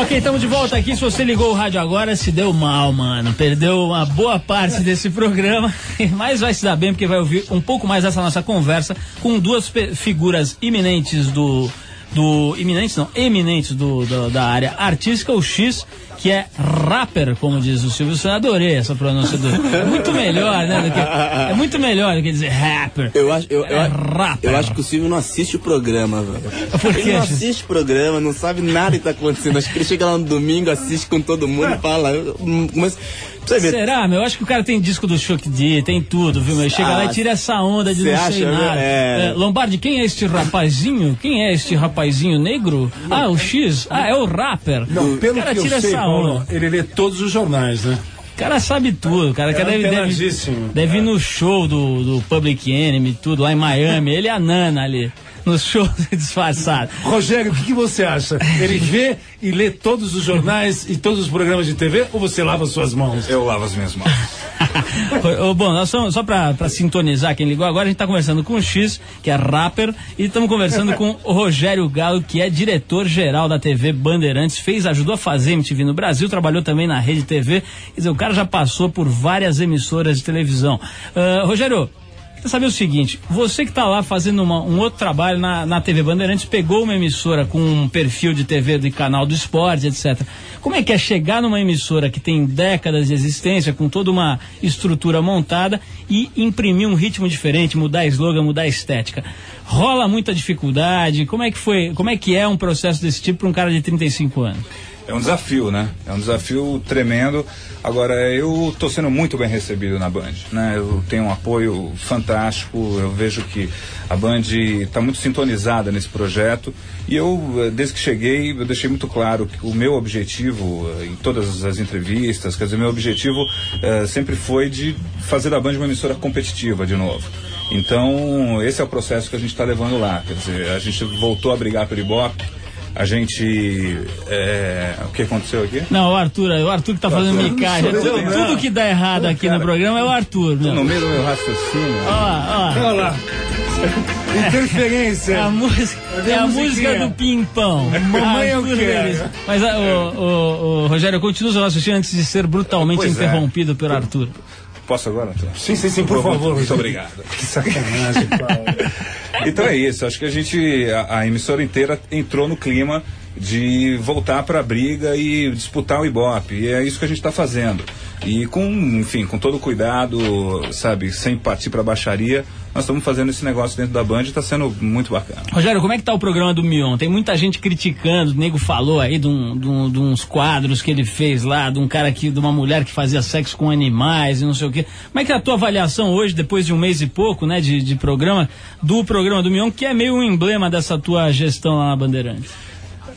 Ok, estamos de volta aqui. Se você ligou o rádio agora, se deu mal, mano. Perdeu uma boa parte desse programa, mas vai se dar bem porque vai ouvir um pouco mais dessa nossa conversa com duas figuras iminentes do. do iminentes não, eminentes do, do- da área artística, o X, que é rapper, como diz o Silvio Santos. Adorei essa pronúncia do. É muito melhor, né? do que- é muito melhor do que dizer rapper. Eu acho, eu, eu, É rapper. eu acho que o Silvio não assiste o programa, velho. Por quê, Ele não assiste o programa, não sabe nada que tá acontecendo. Acho que ele chega lá no domingo, assiste com todo mundo e fala. eu- Mas. Será, meu? Eu acho que o cara tem disco do Chuck D, tem tudo, viu, meu? Chega Ah, lá e tira essa onda de não sei acha, né? nada. É. Lombardi, quem é este rapazinho? Quem é este rapazinho negro? Ah, o X? Ah, é o rapper. Não, pelo o cara que eu tira sei, essa Paulo, ele lê todos os jornais, né? O cara sabe tudo, o cara, É deve, deve, deve ir no show do, do Public Enemy, tudo, lá em Miami. Ele é a Nana ali, nos shows disfarçados. Rogério, o que, que você acha? Ele vê e lê todos os jornais e todos os programas de TV ou você lava suas mãos? Eu lavo as minhas mãos. Bom, nós somos, só pra, pra sintonizar quem ligou agora, a gente tá conversando com o X, que é rapper, e estamos conversando com o Rogério Galo, que é diretor-geral da TV Bandeirantes, fez, ajudou a fazer MTV no Brasil, trabalhou também na Rede TV, quer dizer, o cara já passou por várias emissoras de televisão. Ah, Rogério, Quer saber o seguinte, você que está lá fazendo uma- um outro trabalho na, na TV Bandeirantes, pegou uma emissora com um perfil de TV do canal do esporte, etc. Como é que é chegar numa emissora que tem décadas de existência, com toda uma estrutura montada e imprimir um ritmo diferente, mudar slogan, mudar estética? Rola muita dificuldade? Como é que foi? Como é que é um processo desse tipo para um cara de 35 anos? É um desafio, né? É um desafio tremendo. Agora, eu estou sendo muito bem recebido na Band, né? Eu tenho um apoio fantástico, eu vejo que a Band está muito sintonizada nesse projeto e eu, eh, desde que cheguei, eu deixei muito claro que o meu objetivo, eh, em todas as entrevistas, quer dizer, meu objetivo eh, sempre foi de fazer da Band uma emissora competitiva de novo. Então, esse é o processo que a gente está levando lá. Quer dizer, a gente voltou a brigar pelo Ibope, a gente. é, o que aconteceu aqui? Não, o Arthur, o Arthur que tá fazendo micagem. Tudo, não. tudo que dá errado aqui no programa é o Arthur. No meio do meu raciocínio. Ó, ó. Olha lá. É Interferência. a música, é a música do pimpão. Mamãe eu Arthur quero. Veríssimo. Mas o, o, o Rogério, continua o seu raciocínio antes de ser brutalmente Pois é. interrompido pelo Arthur. Posso agora, Antônio? Sim, sim, sim, por favor. Muito obrigado. Que sacanagem, Paulo. Então é isso, acho que a gente, a, a emissora inteira entrou no clima de voltar para a briga e disputar o Ibope. E é isso que a gente está fazendo. E com, enfim, com todo cuidado, sabe, sem partir para baixaria, nós estamos fazendo esse negócio dentro da Band e está sendo muito bacana. Rogério, como é que tá o programa do Mion? Tem muita gente criticando, o nego falou aí de, um- de um- de uns quadros que ele fez lá, de um cara que, de uma mulher que fazia sexo com animais e não sei o quê. Como é que é a tua avaliação hoje, depois de um mês e pouco, né, de, de programa, do programa do Mion, que é meio um emblema dessa tua gestão lá na Bandeirantes?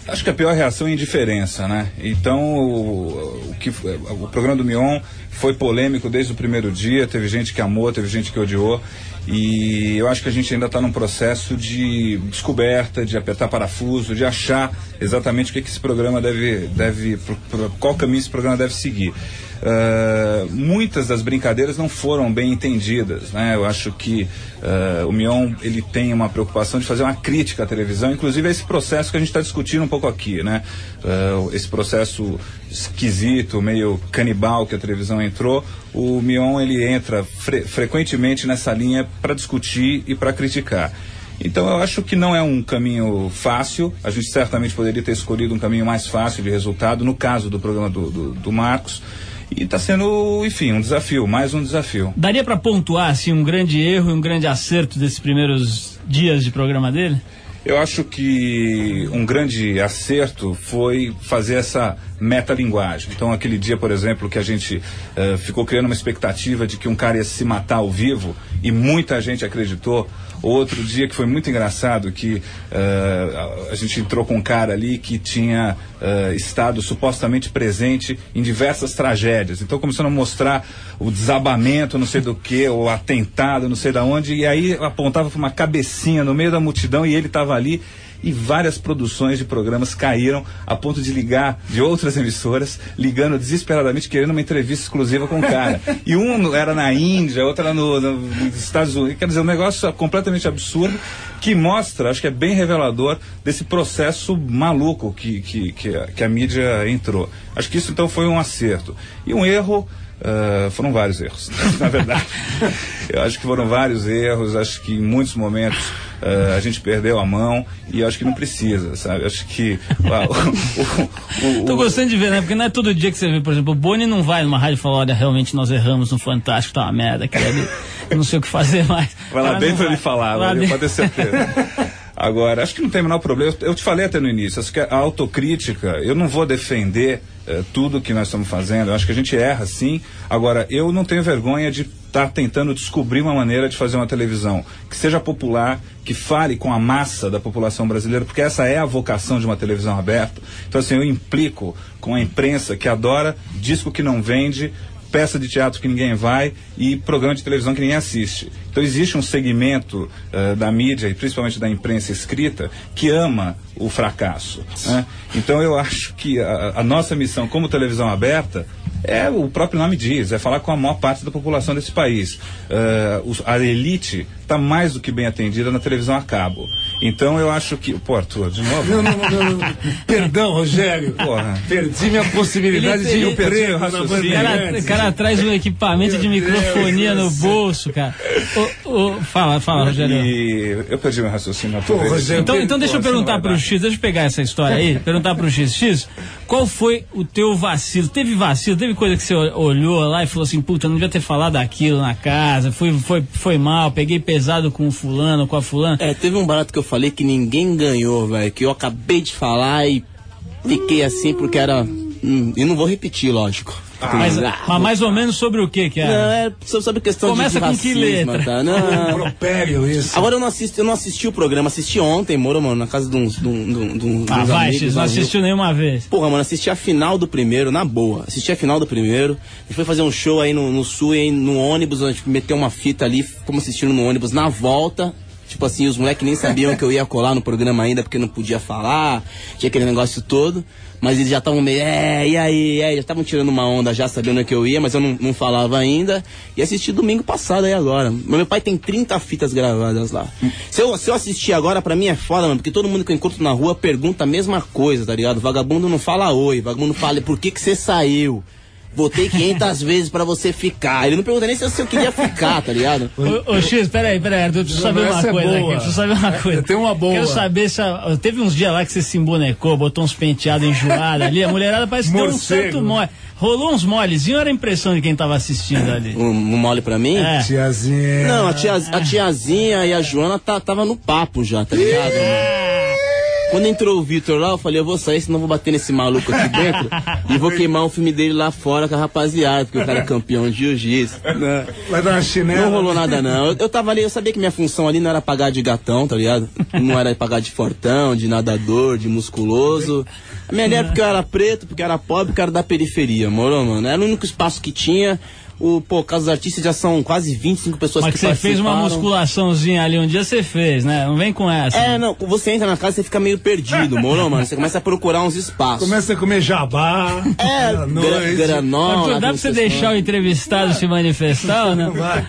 Acho que a pior reação é indiferença, né? Então, o, o que, o programa do Mion foi polêmico desde o primeiro dia, teve gente que amou, teve gente que odiou, e eu acho que a gente ainda está num processo de descoberta, de apertar parafuso, de achar exatamente o que, que esse programa deve, deve pro- pro- qual caminho esse programa deve seguir. Ah, muitas das brincadeiras não foram bem entendidas, né? Eu acho que ah, o Mion ele tem uma preocupação de fazer uma crítica à televisão, inclusive a esse processo que a gente está discutindo um pouco aqui, né? Ah, esse processo esquisito, meio canibal que a televisão entrou, o Mion ele entra fre- frequentemente nessa linha para discutir e para criticar. Então eu acho que não é um caminho fácil. A gente certamente poderia ter escolhido um caminho mais fácil de resultado, no caso do programa do, do, do Marcos. E está sendo, enfim, um desafio, mais um desafio. Daria pra pontuar, assim, um grande erro e um grande acerto desses primeiros dias de programa dele? Eu acho que um grande acerto foi fazer essa metalinguagem. Então, aquele dia, por exemplo, que a gente eh, ficou criando uma expectativa de que um cara ia se matar ao vivo e muita gente acreditou. Outro dia que foi muito engraçado que eh, a gente entrou com um cara ali que tinha eh, estado supostamente presente em diversas tragédias. Então começando a mostrar o desabamento, não sei do que, o atentado, não sei da onde, e aí apontava para uma cabecinha no meio da multidão e ele estava ali e várias produções de programas caíram a ponto de ligar de outras emissoras, ligando desesperadamente, querendo uma entrevista exclusiva com o cara. E um era na Índia, outro era no, no- nos Estados Unidos. Quer dizer, um negócio completamente absurdo que mostra, acho que é bem revelador desse processo maluco que, que, que, a, que a mídia entrou. Acho que isso então foi um acerto. E um erro. Ah, foram vários erros, na verdade. Eu acho que foram vários erros, acho que em muitos momentos ah, a gente perdeu a mão e acho que não precisa, sabe? Acho que. o- Tô gostando de ver, né? Porque não é todo dia que você vê, por exemplo, o Boni não vai numa rádio e fala, olha, realmente nós erramos no Fantástico, tá uma merda, eu não sei o que fazer mais. Vai lá Ela dentro ele falar, pode ter certeza. Agora, acho que não tem o menor problema. Eu te falei até no início, acho que a autocrítica, eu não vou defender eh, tudo que nós estamos fazendo. Eu acho que a gente erra sim. Agora, eu não tenho vergonha de estar tentando descobrir uma maneira de fazer uma televisão que seja popular, que fale com a massa da população brasileira, porque essa é a vocação de uma televisão aberta. Então, assim, eu implico com a imprensa que adora disco que não vende, peça de teatro que ninguém vai e programa de televisão que ninguém assiste. Então existe um segmento eh, da mídia e principalmente da imprensa escrita que ama o fracasso. né? Então eu acho que a, a nossa missão como televisão aberta é o próprio nome diz, é falar com a maior parte da população desse país. Eh, os- a elite está mais do que bem atendida na televisão a cabo. Então eu acho que. Pô, Arthur, de novo. Não, não, não, não. Perdão, Rogério. Porra. Perdi minha possibilidade Ele- de ele- emprego o raciocínio. O cara, o cara traz um equipamento de Meu Deus microfonia do no bolso, cara. Ô, ô, fala, fala, Rogério. E eu perdi meu raciocínio. Arthur. Pô, Rogério, Então, então deixa eu assim perguntar pro. X, deixa eu pegar essa história aí, perguntar pro X. X, qual foi o teu vacilo? Teve vacilo? Teve coisa que você ol- olhou lá e falou assim, puta, eu não devia ter falado aquilo na casa, foi, foi, foi mal, peguei pesado com o fulano, com a fulana. É, teve um barato que eu falei que ninguém ganhou, velho. Que eu acabei de falar e fiquei assim porque era. Hum, e não vou repetir, lógico. Mas, Ah, mas mais ou menos sobre o que que Não, é? é so- sobre questão Começa de com que racismo, letra? Tá? Não. Impropério isso. Agora eu não assisti, eu não assisti o programa, assisti ontem, moro, mano, na casa de uns, de um- de um- de de Ah, uns vai, amigos. X, não assistiu nenhuma vez. Porra, mano, assisti a final do primeiro, na boa. Assisti a final do primeiro. A gente foi fazer um show aí no, no sul, aí no ônibus, a gente meteu uma fita ali, fomos assistindo no ônibus na volta. Tipo assim, os moleques nem sabiam que eu ia colar no programa ainda, porque não podia falar, tinha aquele negócio todo. Mas eles já estavam meio, é, e aí, e já estavam tirando uma onda já sabendo que eu ia, mas eu não, não falava ainda. E assisti domingo passado aí agora. Meu pai tem 30 fitas gravadas lá. Se eu, se eu assistir agora, pra mim é foda, mano, porque todo mundo que eu encontro na rua pergunta a mesma coisa, tá ligado? Vagabundo não fala oi, vagabundo fala, por que que você saiu? Votei 500 vezes pra você ficar. Ele não pergunta nem se eu queria ficar, tá ligado? Ô, ô, X, peraí, peraí, Arthur, deixa eu saber uma é coisa aqui, deixa eu saber uma coisa. Tem uma boa. Quero saber se. a- teve uns dias lá que você se embonecou, botou uns penteados enjoados ali, a mulherada parece que deu um certo mole. Rolou uns molezinhos, era a impressão de quem tava assistindo ali. Um, um mole pra mim? É. Tiazinha. Não, a, tia, a tiazinha e a Joana tá, tava no papo já, tá ligado? Quando entrou o Vitor lá, eu falei, eu vou sair, senão vou bater nesse maluco aqui dentro e vou queimar o filme dele lá fora com a rapaziada, porque o cara é campeão de jiu-jitsu. né? Vai dar uma chinela. Não rolou nada não. Eu, eu tava ali, eu sabia que minha função ali não era pagar de gatão, tá ligado? Não era pagar de fortão, de nadador, de musculoso. A minha ideia é porque eu era preto, porque eu era pobre, porque eu era da periferia, moro, mano? Era o único espaço que tinha. O, pô, caso dos artistas já são quase 25 pessoas Mas que que você fez uma musculaçãozinha ali um dia, você fez, né? Não vem com essa. É, não, você entra na casa e você fica meio perdido, moro, mano? Você começa a procurar uns espaços. Começa a comer jabá. É, granola. Arthur, dá pra você deixar o entrevistado se manifestar ou não? Vai.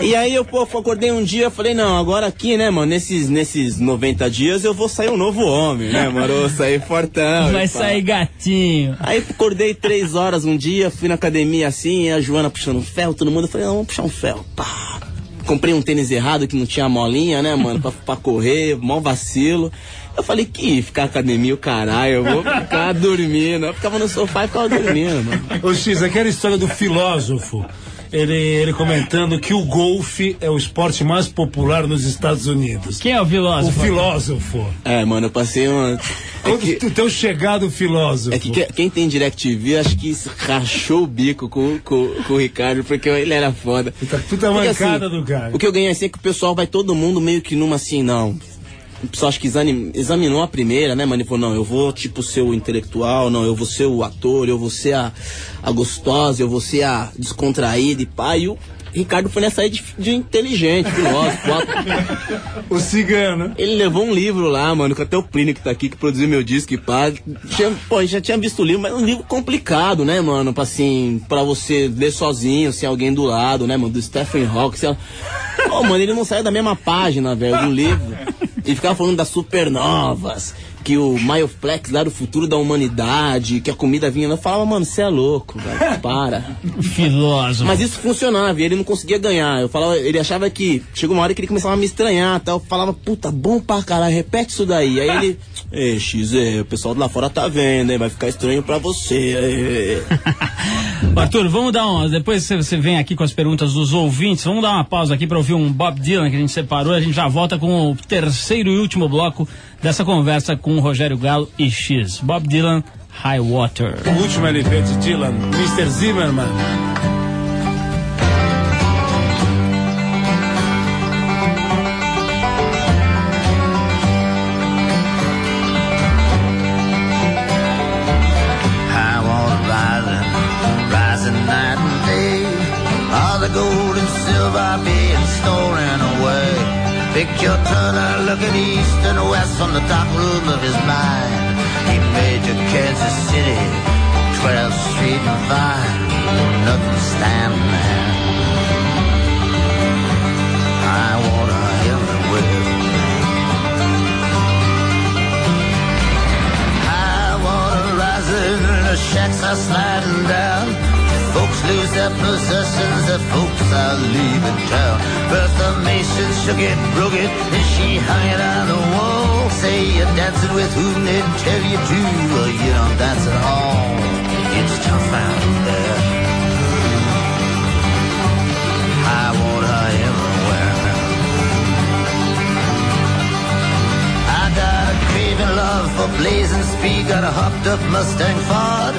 E aí eu, pô, acordei um dia, falei, não, agora aqui, né, mano, nesses, nesses 90 dias eu vou sair um novo homem, né, mano? Eu vou sair fortão. Vai e pá. sair gatinho. Aí acordei três horas um dia, fui na academia assim, e a Joana puxando ferro, todo mundo, eu falei, não, vamos puxar um ferro. Pá. Comprei um tênis errado que não tinha molinha, né, mano, pra, pra correr, mó vacilo. Eu falei, que ficar academia, o caralho, eu vou ficar dormindo. Eu ficava no sofá e ficava dormindo, mano. Ô X, aquela história do filósofo. Ele, ele comentando que o golfe é o esporte mais popular nos Estados Unidos. Quem é o O filósofo? filósofo. É, mano, eu passei uma. É Quando que, o teu chegado filósofo. é que que- quem tem DirecTV, acho que isso rachou o bico com, com, com o Ricardo, porque ele era foda. Puta, puta Porque, mancada do cara. O que eu ganhei assim é que o pessoal vai todo mundo meio que numa assim, não. O pessoal acho que exami- examinou a primeira, né, mano? E falou, não, eu vou tipo ser o intelectual, não, eu vou ser o ator, eu vou ser a, a gostosa, eu vou ser a descontraída e pá. E o Ricardo foi nessa aí de, de inteligente, filósofo. ó. O cigano. Ele levou um livro lá, mano, que até o Plínio que tá aqui, que produziu meu disco e pá. Tinha, pô, já tinha visto o livro, mas é um livro complicado, né, mano? Pra assim, pra você ler sozinho, sem alguém do lado, né, mano? Do Stephen Hawking. Sei lá. Pô, mano, ele não saiu da mesma página, velho, do livro. E ficava falando das supernovas, que o Mayoflex lá era o futuro da humanidade, que a comida vinha. Eu falava, mano, você é louco, velho, para. Filósofo. Mas isso funcionava e ele não conseguia ganhar. Eu falava, ele achava que chegou uma hora que ele começava a me estranhar, tal. Eu falava, puta, bom pra caralho, repete isso daí. Aí ele Ei, X, é, o pessoal de lá fora tá vendo, hein? Vai ficar estranho pra você. Arthur, vamos dar um. Depois você- você vem aqui com as perguntas dos ouvintes. Vamos dar uma pausa aqui para ouvir um Bob Dylan que a gente separou. A gente já volta com o terceiro e último bloco dessa conversa com o Rogério Galo e X. Bob Dylan, High Water. O último LP de Dylan, Mr. Zimmerman. Rising, night and day. All the gold and silver being stolen away. Pick Picture Turner looking east and west from the dark room of his mind. He made to Kansas City, 12th Street and Vine. Nothing standing there. I High water everywhere. High water rising, the shacks are sliding down. Folks lose their possessions, the folks are leaving town. Bertha Mason shook it, broke it, and she hung it on the wall. Say you're dancing with whom they tell you to, or you don't dance at all. It's tough out there. High water craving love for blazing speed. Got a hopped up Mustang Ford.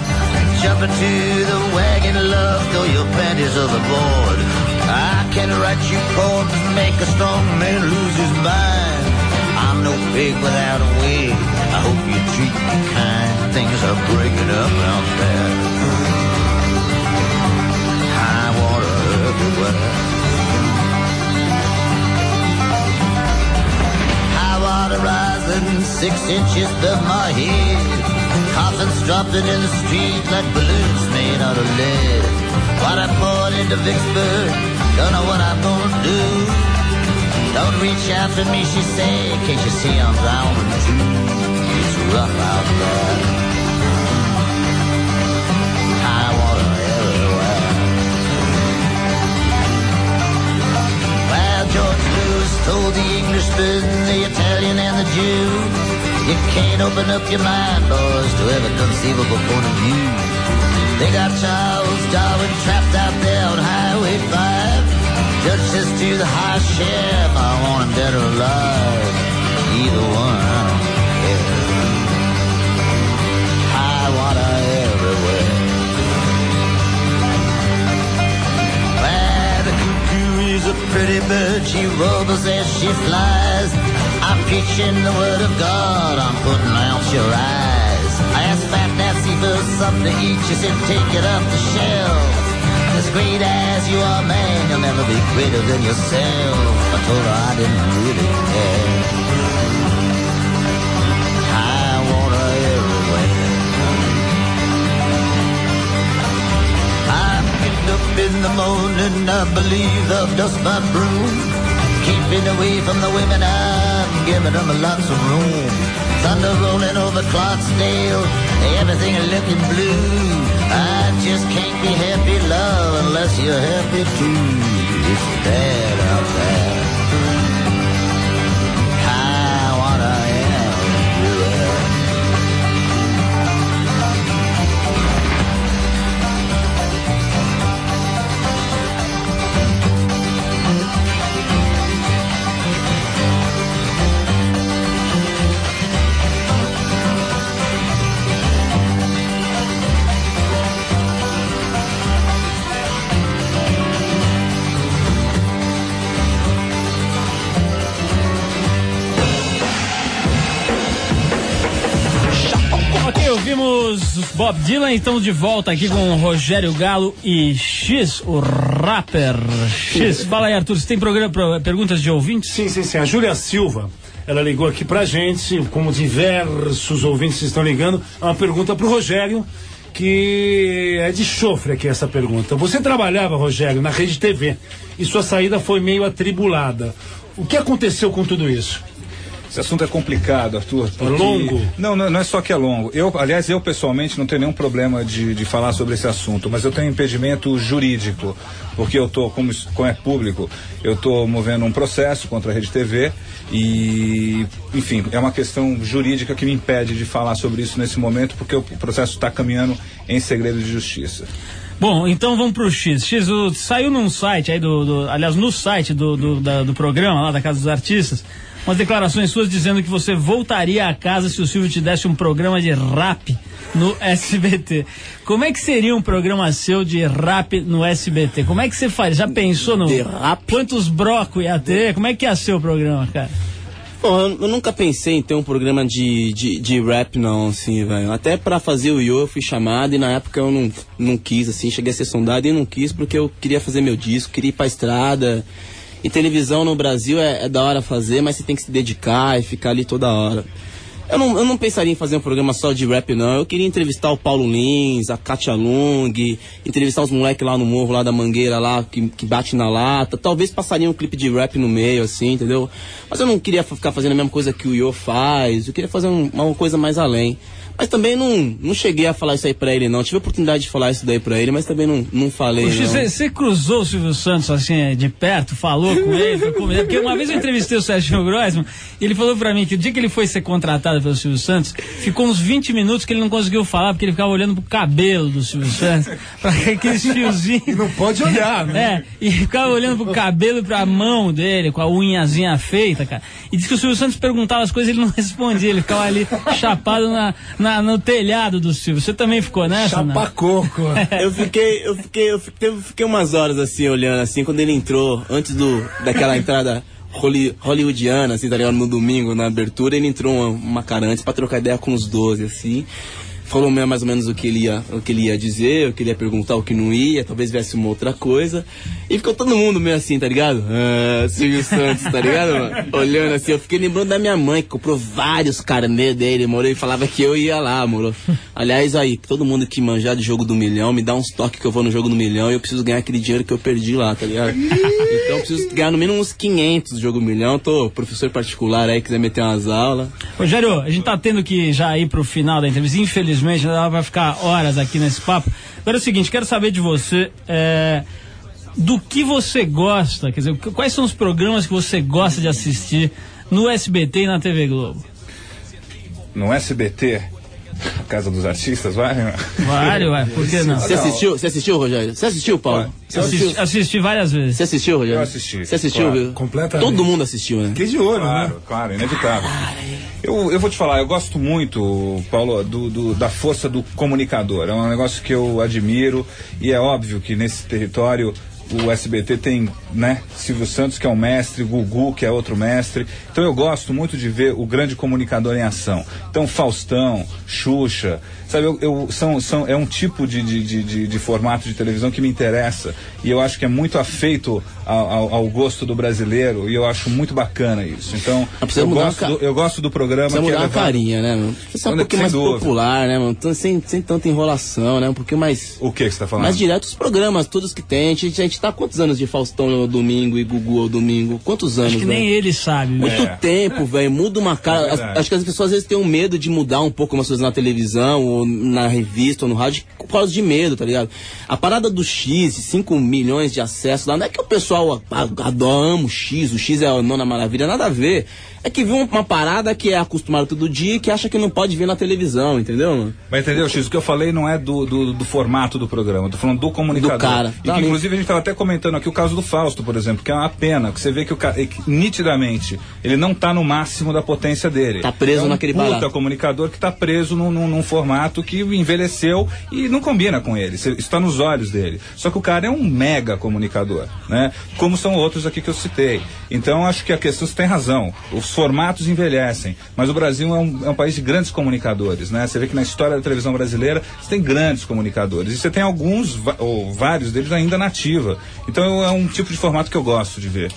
Jump into the wagon, love, throw your panties overboard. I can write you poems, make a strong man lose his mind. I'm no pig without a wig. I hope you treat me kind. Things are breaking up out there. High water everywhere. Water six inches above my head. Coffins dropping in the street like balloons made out of lead. Water poured into Vicksburg, don't know what I'm gonna do. Don't reach out for me, she said, can't you see I'm drowning too? It's rough out there. Told the Englishman, the Italian, and the Jew, you can't open up your mind, boys, to every conceivable point of view. They got Charles Darwin trapped out there on Highway 5. Judge says to the high sheriff, I want him dead or alive. Either one, a pretty bird. She warbles as she flies. I'm preaching the word of God. I'm putting out your eyes. I asked Fat Nancy for something to eat. She said, take it off the shelf. As great as you are, man, you'll never be greater than yourself. I told her I didn't really care. Up in the morning, I believe I'll dust my broom. Keeping away from the women, I'm giving them lots of room. Thunder rolling over Clarksdale, everything looking blue. I just can't be happy, love, unless you're happy too. It's bad out there. Bob Dylan, estamos de volta aqui com Rogério Galo e X, o rapper. X, fala aí, Arthur, você tem programa, pro- perguntas de ouvintes? Sim, sim, sim. A Júlia Silva, ela ligou aqui pra gente, como diversos ouvintes estão ligando, é uma pergunta pro Rogério, que é de chofre aqui essa pergunta. Você trabalhava, Rogério, na rede TV e sua saída foi meio atribulada. O que aconteceu com tudo isso? Esse assunto é complicado, Arthur. porque- longo? Não, não, é só que é longo. Eu, aliás, eu pessoalmente não tenho nenhum problema de, de falar sobre esse assunto, mas eu tenho impedimento jurídico, porque eu tô, como, como é público, eu estou movendo um processo contra a Rede TV e, enfim, é uma questão jurídica que me impede de falar sobre isso nesse momento, porque o processo está caminhando em segredo de justiça. Bom, então vamos pro X. X, o- saiu num site aí do, do- aliás, no site do, do, da- do programa lá da Casa dos Artistas, umas declarações suas dizendo que você voltaria a casa se o Silvio te desse um programa de rap no SBT. Como é que seria um programa seu de rap no SBT? Como é que você faz? Já pensou no De rap? quantos brocos ia ter? Como é que ia ser o programa, cara? Bom, eu, eu nunca pensei em ter um programa de, de, de rap, não, assim, velho. Até pra fazer o Yo eu fui chamado e na época eu não, não quis, assim, cheguei a ser sondado e não quis porque eu queria fazer meu disco, queria ir pra estrada. E televisão no Brasil é, é da hora fazer, mas você tem que se dedicar e ficar ali toda hora. Eu não, eu não pensaria em fazer um programa só de rap, não. Eu queria entrevistar o Paulo Lins, a Katia Lung, entrevistar os moleques lá no morro, lá da Mangueira, lá, que, que bate na lata. Talvez passaria um clipe de rap no meio, assim, entendeu? Mas eu não queria ficar fazendo a mesma coisa que o Yo faz. Eu queria fazer um- uma coisa mais além. Mas também não, não cheguei a falar isso aí pra ele, não. Tive a oportunidade de falar isso daí pra ele, mas também não, não falei, não. Você cruzou o Silvio Santos assim de perto, falou com ele? Porque uma vez eu entrevistei o Sérgio Grossman e ele falou pra mim que o dia que ele foi ser contratado pelo Silvio Santos, ficou uns 20 minutos que ele não conseguiu falar, porque ele ficava olhando pro cabelo do Silvio Santos, pra aqueles fiozinhos. Não pode olhar, né? É, e ficava olhando pro cabelo e pra mão dele, com a unhazinha feita, cara. E disse que o Silvio Santos perguntava as coisas e ele não respondia, ele ficava ali chapado na, na- no telhado do Silvio. Você também ficou nessa? não? Chapacoco. Eu fiquei, eu fiquei, eu fiquei, eu fiquei umas horas assim, olhando assim, quando ele entrou, antes do, daquela entrada holly- hollywoodiana, assim, tá ligado? No domingo, na abertura, ele entrou uma, uma cara antes pra trocar ideia com os 12, assim. Falou mais ou menos o que, ele ia, o que ele ia dizer, o que ele ia perguntar, o que não ia, talvez viesse uma outra coisa. E ficou todo mundo meio assim, tá ligado? Ah, Silvio Santos, tá ligado, mano? Olhando assim, eu fiquei lembrando da minha mãe, que comprou vários carnê dele, moro, e falava que eu ia lá, moro. Aliás, aí, todo mundo que manjar de jogo do milhão, me dá uns toques que eu vou no jogo do milhão e eu preciso ganhar aquele dinheiro que eu perdi lá, tá ligado? Então eu preciso ganhar no mínimo uns 500 do jogo do milhão. Tô professor particular aí, quiser meter umas aulas. Rogério, a gente tá tendo que já ir pro final da entrevista. Infelizmente, ela vai ficar horas aqui nesse papo. Agora é o seguinte, quero saber de você. é, do que você gosta, quer dizer, quais são os programas que você gosta de assistir no SBT e na TV Globo? No SBT, Casa dos Artistas, vai? Vários, ué, por que não? Você assistiu, você assistiu, Rogério? Você assistiu, Paulo? Você assistiu? Assisti, assisti várias vezes. Você assistiu, Rogério? Eu assisti, Você assistiu, claro, viu? completamente. Todo mundo assistiu, né? Que de olho, né? Claro, claro, inevitável. Eu, eu vou te falar, eu gosto muito, Paulo, do, do- da força do comunicador. É um negócio que eu admiro e é óbvio que nesse território o SBT tem, né, Silvio Santos, que é um mestre, Gugu, que é outro mestre. Então eu gosto muito de ver o grande comunicador em ação. Então, Faustão, Xuxa, sabe, eu, eu- são, são, é um tipo de, de, de, de- de formato de televisão que me interessa e eu acho que é muito afeito ao, ao- ao gosto do brasileiro e eu acho muito bacana isso. Então, eu gosto, do, eu gosto do programa Precisa que é mudar a carinha, né, mano? Precisa um pouquinho mais dúvida. popular, né, mano? Sem, sem tanta enrolação, né? Um pouquinho mais. O que que você tá falando? Mais direto os programas, todos que tem. A gente, a gente tá há quantos anos de Faustão no domingo e Gugu ao domingo? Quantos anos, Acho que nem ele sabe. Muito velho. É. tempo, velho. Muda uma cara. É acho que as pessoas às vezes têm um medo de mudar um pouco umas coisas na televisão, na revista, ou no rádio, por causa de medo, tá ligado? A parada do X, 5 milhões de acessos lá, não é que o pessoal a- a- adora, o X, o X é a nona maravilha, nada a ver. É que viu uma parada que é acostumado todo dia e que acha que não pode ver na televisão, entendeu, mano? Mas entendeu, X? O que eu falei não é do, do, do formato do programa, eu tô falando do comunicador. Do cara. E Tá que, ali. inclusive a gente tava até comentando aqui o caso do Fausto, por exemplo, que é uma pena, que você vê que o cara, nitidamente, ele não tá no máximo da potência dele. Tá preso é um naquele puta barato. comunicador que tá preso num, num, num formato que envelheceu e não combina com ele. Isso está nos olhos dele. Só que o cara é um mega comunicador, né? Como são outros aqui que eu citei. Então acho que a questão você tem razão. Os formatos envelhecem, mas o Brasil é um, é um país de grandes comunicadores, né? Você vê que na história da televisão brasileira você tem grandes comunicadores e você tem alguns ou vários deles ainda na ativa. Então é um tipo de formato que eu gosto de ver.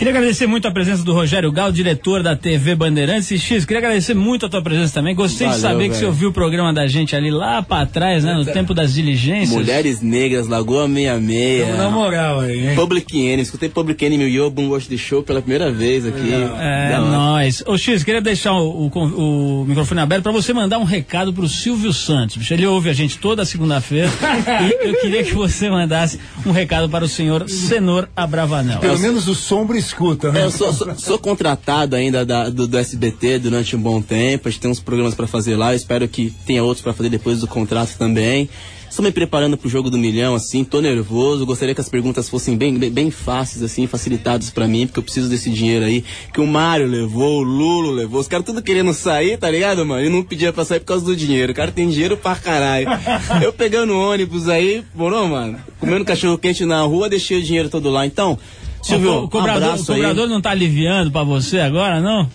Queria agradecer muito a presença do Rogério Gal, diretor da TV Bandeirantes. E X, queria agradecer muito a tua presença também. Gostei de Valeu, saber que você ouviu o programa da gente ali lá pra trás, né? No tempo das diligências. Mulheres Negras, Lagoa 66. Tamo na moral aí, hein? Public Enemy. Escutei Public Enemy e o Boom Watch the Show pela primeira vez aqui. É, hora. nóis. Ô X, queria deixar o, o o microfone aberto pra você mandar um recado pro Silvio Santos. bicho. Ele ouve a gente toda segunda-feira e eu queria que você mandasse um recado para o senhor Senor Abravanel. Pelo menos o sombra escuta, né? É, eu sou, sou- sou contratado ainda da- do, do SBT durante um bom tempo. A gente tem uns programas pra fazer lá. Eu espero que tenha outros pra fazer depois do contrato também. Estou me preparando pro jogo do milhão, assim, tô nervoso. Gostaria que as perguntas fossem bem, bem, bem fáceis, assim, facilitadas pra mim, porque eu preciso desse dinheiro aí. Que o Mário levou, o Lulo levou. Os caras tudo querendo sair, tá ligado, mano? E não pedia pra sair por causa do dinheiro. O cara tem dinheiro pra caralho. Eu pegando ônibus aí, morou, mano? Comendo cachorro quente na rua, deixei o dinheiro todo lá. Então, Silvio, o, cobrador, um o aí. cobrador não tá aliviando pra você agora, não?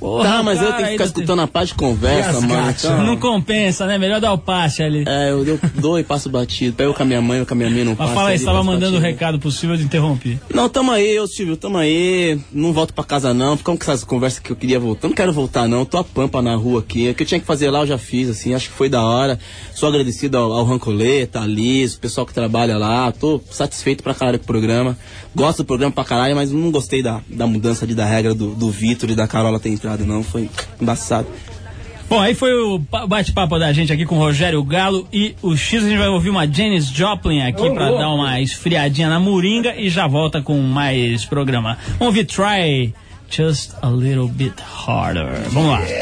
Porra, Tá, mas eu tenho que ficar ainda tem- escutando a parte de conversa, mano. Então, Não compensa, né? Melhor dar o passe ali. é, eu, eu dou e passo batido. Pego com a minha mãe, eu com a minha mãe não Mas passo. fala aí, você tava mandando o batido. recado pro Silvio, eu te interrompi. Não, tamo aí, ô Silvio, tamo aí. Não volto pra casa não. Ficamos com essas conversas que eu queria voltar. Não quero voltar não. Tô a pampa na rua aqui. O que eu tinha que fazer lá eu já fiz, assim. Acho que foi da hora. Sou agradecido ao, ao Rancoleta, a Liz, o pessoal que trabalha lá. Tô satisfeito pra caralho com o programa. Gosto do programa pra caralho, mas não gostei da, da mudança ali da regra do, do Vitor e da Carola ter não. Foi embaçado. Bom, aí foi o pa- bate-papo da gente aqui com o Rogério Galo e o X. A gente vai ouvir uma Janis Joplin aqui pra dar uma esfriadinha na moringa e já volta com mais programa. Vamos ouvir Try Just a Little Bit Harder. Vamos lá. Just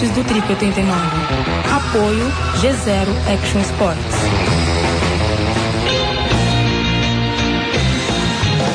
esportes do Trip 89. Apoio G0 Action Sports.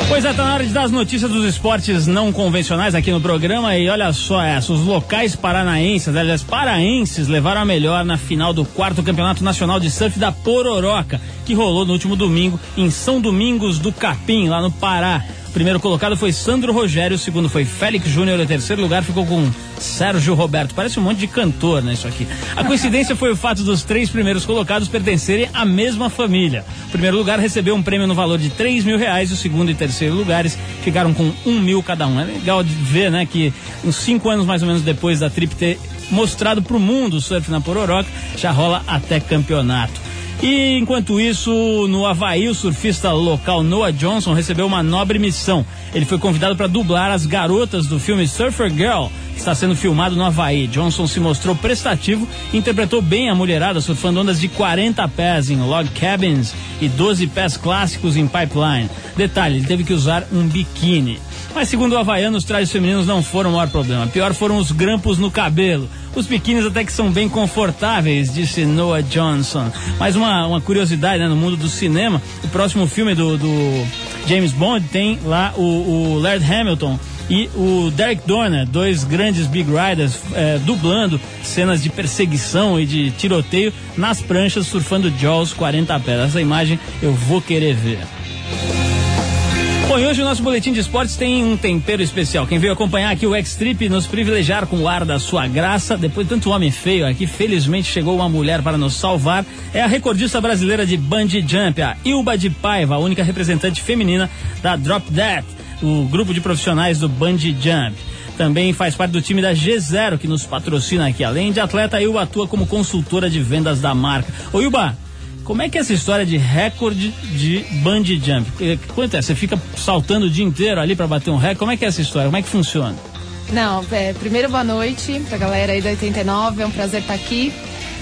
Pois é, tá na hora de dar as notícias dos esportes não convencionais aqui no programa. E olha só essa: os locais paranaenses, aliás, paraenses, levaram a melhor na final do quarto Campeonato Nacional de Surf da Pororoca, que rolou no último domingo em São Domingos do Capim, lá no Pará. Primeiro colocado foi Sandro Rogério, o segundo foi Félix Júnior, o terceiro lugar ficou com Sérgio Roberto. Parece um monte de cantor, né, isso aqui. A coincidência foi o fato dos três primeiros colocados pertencerem à mesma família. O primeiro lugar recebeu um prêmio no valor de 3 mil reais, o segundo e terceiro lugares ficaram com um mil cada um. É legal de ver, né, que uns cinco anos mais ou menos depois da Trip ter mostrado pro mundo o surf na Pororoca, já rola até campeonato. E enquanto isso, no Havaí, o surfista local Noah Johnson recebeu uma nobre missão. Ele foi convidado para dublar as garotas do filme Surfer Girl, que está sendo filmado no Havaí. Johnson se mostrou prestativo e interpretou bem a mulherada surfando ondas de 40 pés em log cabins e 12 pés clássicos em pipeline. Detalhe, ele teve que usar um biquíni. Mas segundo o Havaiano, os trajes femininos não foram o maior problema. Pior foram os grampos no cabelo. Os biquínis até que são bem confortáveis, disse Noah Johnson. Mas uma, uma curiosidade, né, no mundo do cinema, o próximo filme do, do James Bond tem lá o, o Laird Hamilton e o Derek Dorner, dois grandes Big Riders, eh, dublando cenas de perseguição e de tiroteio nas pranchas, surfando Jaws 40 pés. Essa imagem eu vou querer ver. Bom, e hoje o nosso boletim de esportes tem um tempero especial. Quem veio acompanhar aqui o X-Trip nos privilegiar com o ar da sua graça, depois de tanto homem feio aqui, felizmente chegou uma mulher para nos salvar, é a recordista brasileira de bungee jump, a Ilba de Paiva, a única representante feminina da Drop That, o grupo de profissionais do bungee jump. Também faz parte do time da G0 que nos patrocina aqui. Além de atleta, a Ilba atua como consultora de vendas da marca. Ô Ilba, como é que é essa história de recorde de bungee jump? Eh, Quanto é? Você fica saltando o dia inteiro ali para bater um recorde? Como é que é essa história? Como é que funciona? Não, é, primeiro boa noite pra galera aí da 89, é um prazer estar aqui.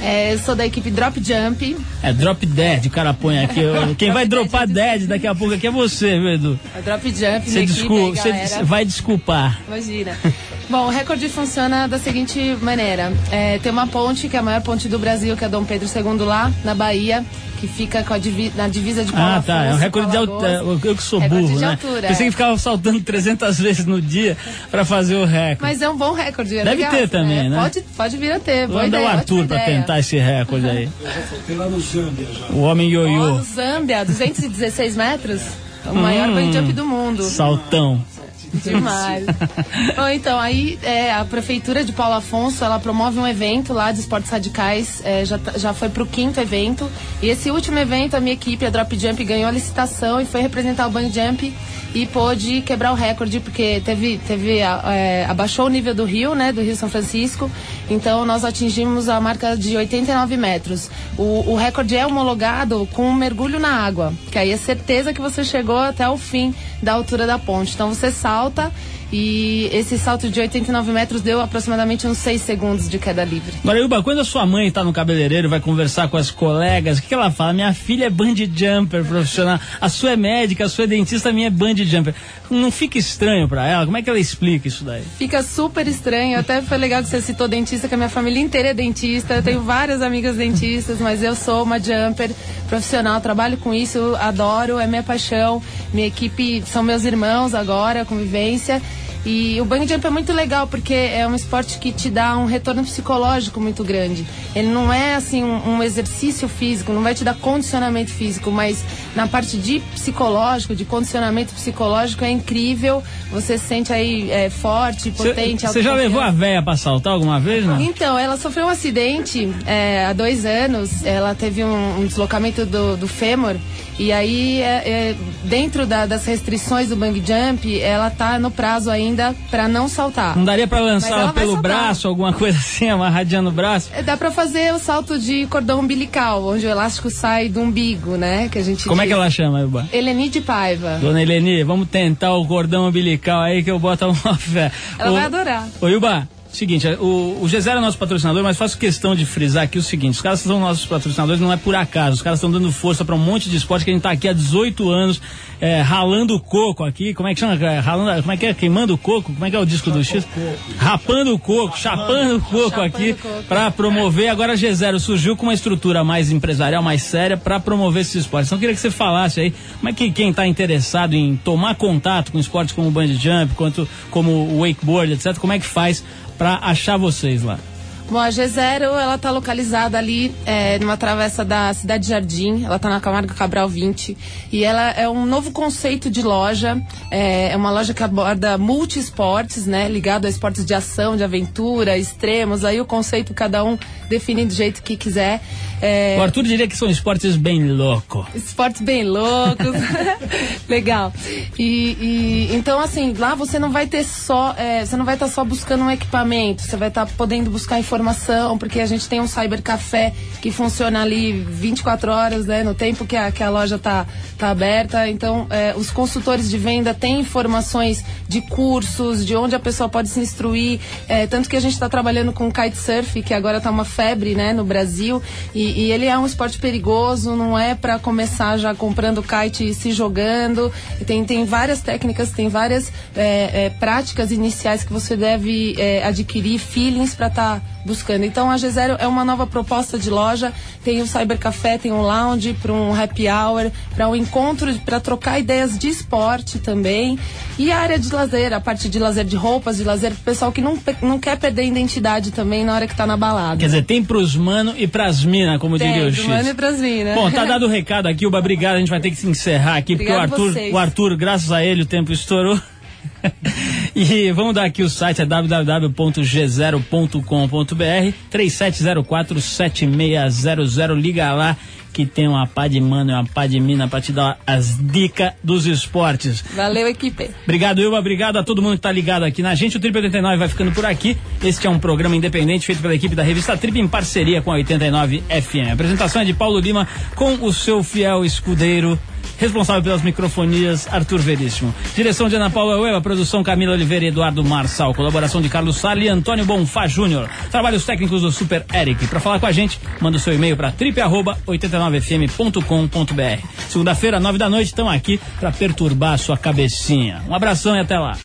É, eu sou da equipe Drop Jump. É drop dead, o cara põe aqui. Quem vai dropar dead daqui a pouco aqui é você, viu, Edu? A Drop Jump, Você descul- vai desculpar. Imagina. Bom, o recorde funciona da seguinte maneira: É, tem uma ponte, que é a maior ponte do Brasil, que é Dom Pedro II lá, na Bahia, que fica com a divi- na divisa de Paulo Ah, tá. É um Afonso recorde de altura. Eu que sou Recorde burro, de né? altura, Pensei é. que ficava saltando 300 vezes no dia pra fazer o recorde. Mas é um bom recorde. é Deve legal, ter também, né? Pode, pode vir a ter. Boa Vamos dar o Arthur ideia. tentar esse recorde aí. Tem lá no Zâmbia já. O homem ioiô. no Zâmbia, 216 metros. O maior Hum. bungee jump do mundo. Saltão. Demais. Bom, então, aí é, a prefeitura de Paulo Afonso, ela promove um evento lá de esportes radicais, é, já, tá- já foi pro quinto evento, e esse último evento, a minha equipe, a Drop Jump, ganhou a licitação e foi representar o Bang Jump e pôde quebrar o recorde, porque teve, teve é, abaixou o nível do rio, né, do Rio São Francisco, então nós atingimos a marca de 89 metros. O, o recorde é homologado com um mergulho na água, que aí é certeza que você chegou até o fim da altura da ponte. Então você salta e esse salto de 89 metros deu aproximadamente uns 6 segundos de queda livre. Ilba, quando a sua mãe tá no cabeleireiro, vai conversar com as colegas, o que, que ela fala? Minha filha é bungee jumper profissional, a sua é médica, a sua é dentista, a minha é bungee jumper. Não fica estranho pra ela? Como é que ela explica isso daí? Fica super estranho, até foi legal que você citou dentista, que a minha família inteira é dentista, eu tenho várias amigas dentistas, mas eu sou uma jumper profissional, trabalho com isso, adoro, é minha paixão, minha equipe são meus irmãos agora, convivência. E o bungee jump é muito legal porque é um esporte que te dá um retorno psicológico muito grande. Ele não é assim um, um exercício físico, não vai te dar condicionamento físico, mas na parte de psicológico, de condicionamento psicológico é incrível. Você se sente aí é, forte, potente. Você já levou a véia pra saltar alguma vez, não? Então, ela sofreu um acidente é, há dois anos. Ela teve um, um deslocamento do, do fêmur. E aí, é, é, dentro da- das restrições do bang jump, ela tá no prazo ainda para não saltar. Não daria pra Mas lançar ela ela pelo braço, alguma coisa assim, amarradinha no braço? É, Dá pra fazer o salto de cordão umbilical, onde o elástico sai do umbigo, né? Que a gente Como é diz. que ela chama, Ilba? Eleni de Paiva. Dona Eleni, vamos tentar o cordão umbilical aí que eu boto uma fé. Ela Ô, vai adorar. Ô, Ilba, seguinte, o, o G0 é nosso patrocinador, mas faço questão de frisar aqui o seguinte: os caras são nossos patrocinadores, não é por acaso. Os caras estão dando força pra um monte de esporte que a gente tá aqui há 18 anos, é, ralando o coco aqui. Como é que chama? É, Ralando, como é que é? Queimando o coco? Como é que é o disco do X? Rapando o coco, chapando o coco aqui pra promover. Agora a G0 surgiu com uma estrutura mais empresarial, mais séria, pra promover esses esportes. Então eu queria que você falasse aí como é que quem tá interessado em tomar contato com esportes como o bungee jump, quanto como o wakeboard, etc., como é que faz pra achar vocês lá? Bom, a G0 ela tá localizada ali é, numa travessa da Cidade Jardim, ela tá na Camargo Cabral 20 e ela é um novo conceito de loja, é, é uma loja que aborda multi-esportes, né, ligado a esportes de ação, de aventura, extremos, aí o conceito cada um define do jeito que quiser. É, O Arthur diria que são esportes bem loucos. Esportes bem loucos. Legal. E, e- então, assim, lá você não vai ter só. é, você não vai estar só buscando um equipamento, você vai estar podendo buscar informação, porque a gente tem um cybercafé que funciona ali 24 horas, né? No tempo que a, que a loja tá, tá aberta. Então, é, os consultores de venda têm informações de cursos, de onde a pessoa pode se instruir. é, tanto que a gente está trabalhando com kitesurf, que agora tá uma febre, né, no Brasil. E, e ele é um esporte perigoso, não é para começar já comprando kite e se jogando. Tem, tem várias técnicas, tem várias é, é, práticas iniciais que você deve é, adquirir, feelings para estar buscando. Então a G0 é uma nova proposta de loja. Tem o cybercafé, tem um lounge para um happy hour, para um encontro, para trocar ideias de esporte também. E a área de lazer, a parte de lazer de roupas, de lazer pro pessoal que não, não quer perder a identidade também na hora que tá na balada. Quer dizer, tem pros mano e pras mina, como Tem, diria o X. mano e pras minas. Bom, tá dado o recado aqui, Uba, obrigado. A gente vai ter que se encerrar aqui, porque o Arthur, vocês. o Arthur, graças a ele, o tempo estourou. e vamos dar aqui o site, é www.g0.com.br 3704-7600. Liga lá que tem uma pá de mano e uma pá de mina pra te dar as dicas dos esportes. Valeu, equipe. Obrigado, Ilma. Obrigado a todo mundo que tá ligado aqui na gente. O Trip 89 vai ficando por aqui. Este é um programa independente feito pela equipe da revista Trip em parceria com a 89 FM. A apresentação é de Paulo Lima com o seu fiel escudeiro. Responsável pelas microfonias, Arthur Veríssimo. Direção de Ana Paula Ueva, produção Camila Oliveira e Eduardo Marçal. Colaboração de Carlos Sali e Antônio Bonfá Júnior. Trabalhos técnicos do Super Eric. Para falar com a gente, manda o seu e-mail para trip89fm.com.br. Segunda-feira, nove da noite, estão aqui para perturbar a sua cabecinha. Um abração e até lá.